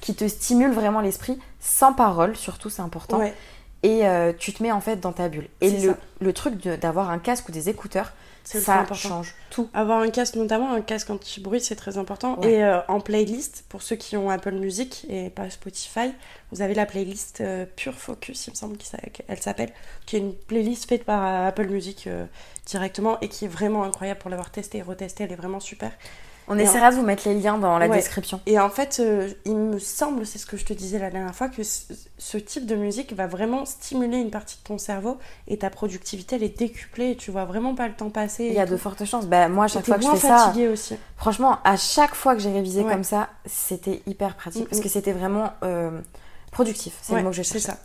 qui te stimulent vraiment l'esprit, sans parole surtout c'est important, Ouais, et euh, tu te mets en fait dans ta bulle. Et le, le truc d'avoir un casque ou des écouteurs, c'est ça important. change tout. Avoir un casque, notamment un casque anti-bruit, c'est très important. Ouais. Et euh, en playlist, pour ceux qui ont Apple Music et pas Spotify, vous avez la playlist euh, Pure Focus, il me semble qu'elle s'appelle, qui est une playlist faite par euh, Apple Music euh, directement et qui est vraiment incroyable pour l'avoir testée et retestée. Elle est vraiment super. On Et essaiera de vous mettre les liens dans la Ouais. description. Et en fait, euh, il me semble, c'est ce que je te disais la dernière fois, que ce, type de musique va vraiment stimuler une partie de ton cerveau et ta productivité, elle est décuplée et tu vois vraiment pas le temps passer. Il y a de fortes chances. Bah, moi, à chaque fois que je fais ça, aussi. Franchement, à chaque fois que j'ai révisé Ouais. comme ça, c'était hyper pratique Mm, parce mm. que c'était vraiment euh, productif. C'est Ouais, le mot que je c'est cherchais. ça.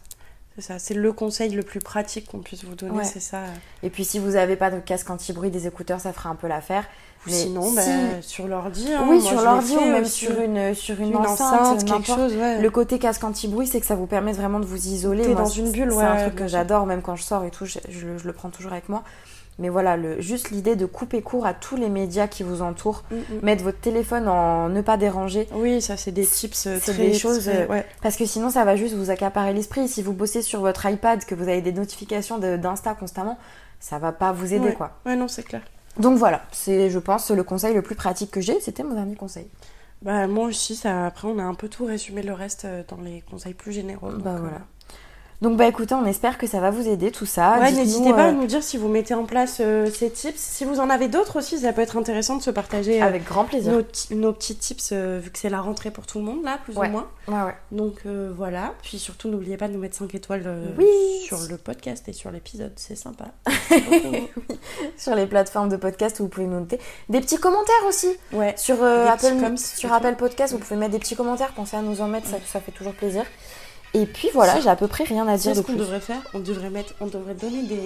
C'est ça, c'est le conseil le plus pratique qu'on puisse vous donner, Ouais. c'est ça. Et puis si vous n'avez pas de casque anti-bruit, des écouteurs, ça fera un peu l'affaire. Ou Mais sinon, si- bah, sur l'ordi. hein, oui, moi, sur l'ordi ou même sur une, sur une, une enceinte, enceinte, quelque chose, ouais. Le côté casque anti-bruit, c'est que ça vous permet vraiment de vous isoler. T'es dans c'est- une bulle, C'est ouais, un truc que j'adore, même quand je sors et tout, je, je le- je le prends toujours avec moi. Mais voilà, le, juste l'idée de couper court à tous les médias qui vous entourent, Mm, mm. mettre votre téléphone en ne pas déranger, Oui, ça, c'est des tips euh, C'est très, des choses, très- euh, ouais. parce que sinon ça va juste vous accaparer l'esprit. Si vous bossez sur votre iPad, que vous avez des notifications de- d'Insta constamment, ça va pas vous aider Ouais. quoi. Ouais, non, c'est clair. Donc voilà, c'est je pense le conseil le plus pratique que j'ai, c'était mon dernier conseil. Bah, moi aussi, ça, après, on a un peu tout résumé le reste euh, dans les conseils plus généraux. donc, Bah, euh, voilà. Donc bah écoutez, on espère que ça va vous aider tout ça. Ouais, n'hésitez pas euh, à nous dire si vous mettez en place euh, ces tips. Si vous en avez d'autres aussi, ça peut être intéressant de se partager euh, avec grand plaisir. nos, ti- nos petits tips, euh, vu que c'est la rentrée pour tout le monde, là, plus Ouais. ou moins. Ouais ouais. Donc euh, voilà. Puis surtout, n'oubliez pas de nous mettre 5 étoiles euh, Oui. sur le podcast et sur l'épisode. C'est sympa. Sur les plateformes de podcast où vous pouvez nous noter des petits commentaires aussi. ouais. Sur euh, Apple sur Apple Podcast, vous pouvez mettre des petits commentaires, pensez à nous en mettre, ça, ça fait toujours plaisir. Et puis voilà, j'ai à peu près rien à dire C'est ce qu'on devrait faire. On devrait mettre, on devrait donner des,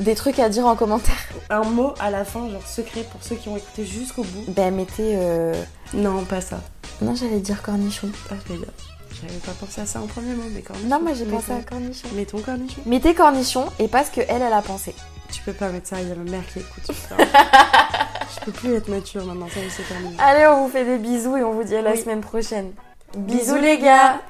Des trucs à dire en commentaire. un mot à la fin, genre secret pour ceux qui ont écouté jusqu'au bout. Ben mettez euh, Non, pas ça. Non, j'allais dire cornichon. Ah, vais dire. J'avais pas pensé à ça en premier mot, mais cornichon. Non, moi j'ai pensé à cornichon. Mettons cornichon. Mettez cornichon et pas ce que elle, elle a pensé. Tu peux pas mettre ça, il y a ma mère qui écoute. je peux plus être mature maintenant, ça c'est terminé. Allez, on vous fait des bisous et on vous dit à la Oui. semaine prochaine. Bisous, Bisous les gars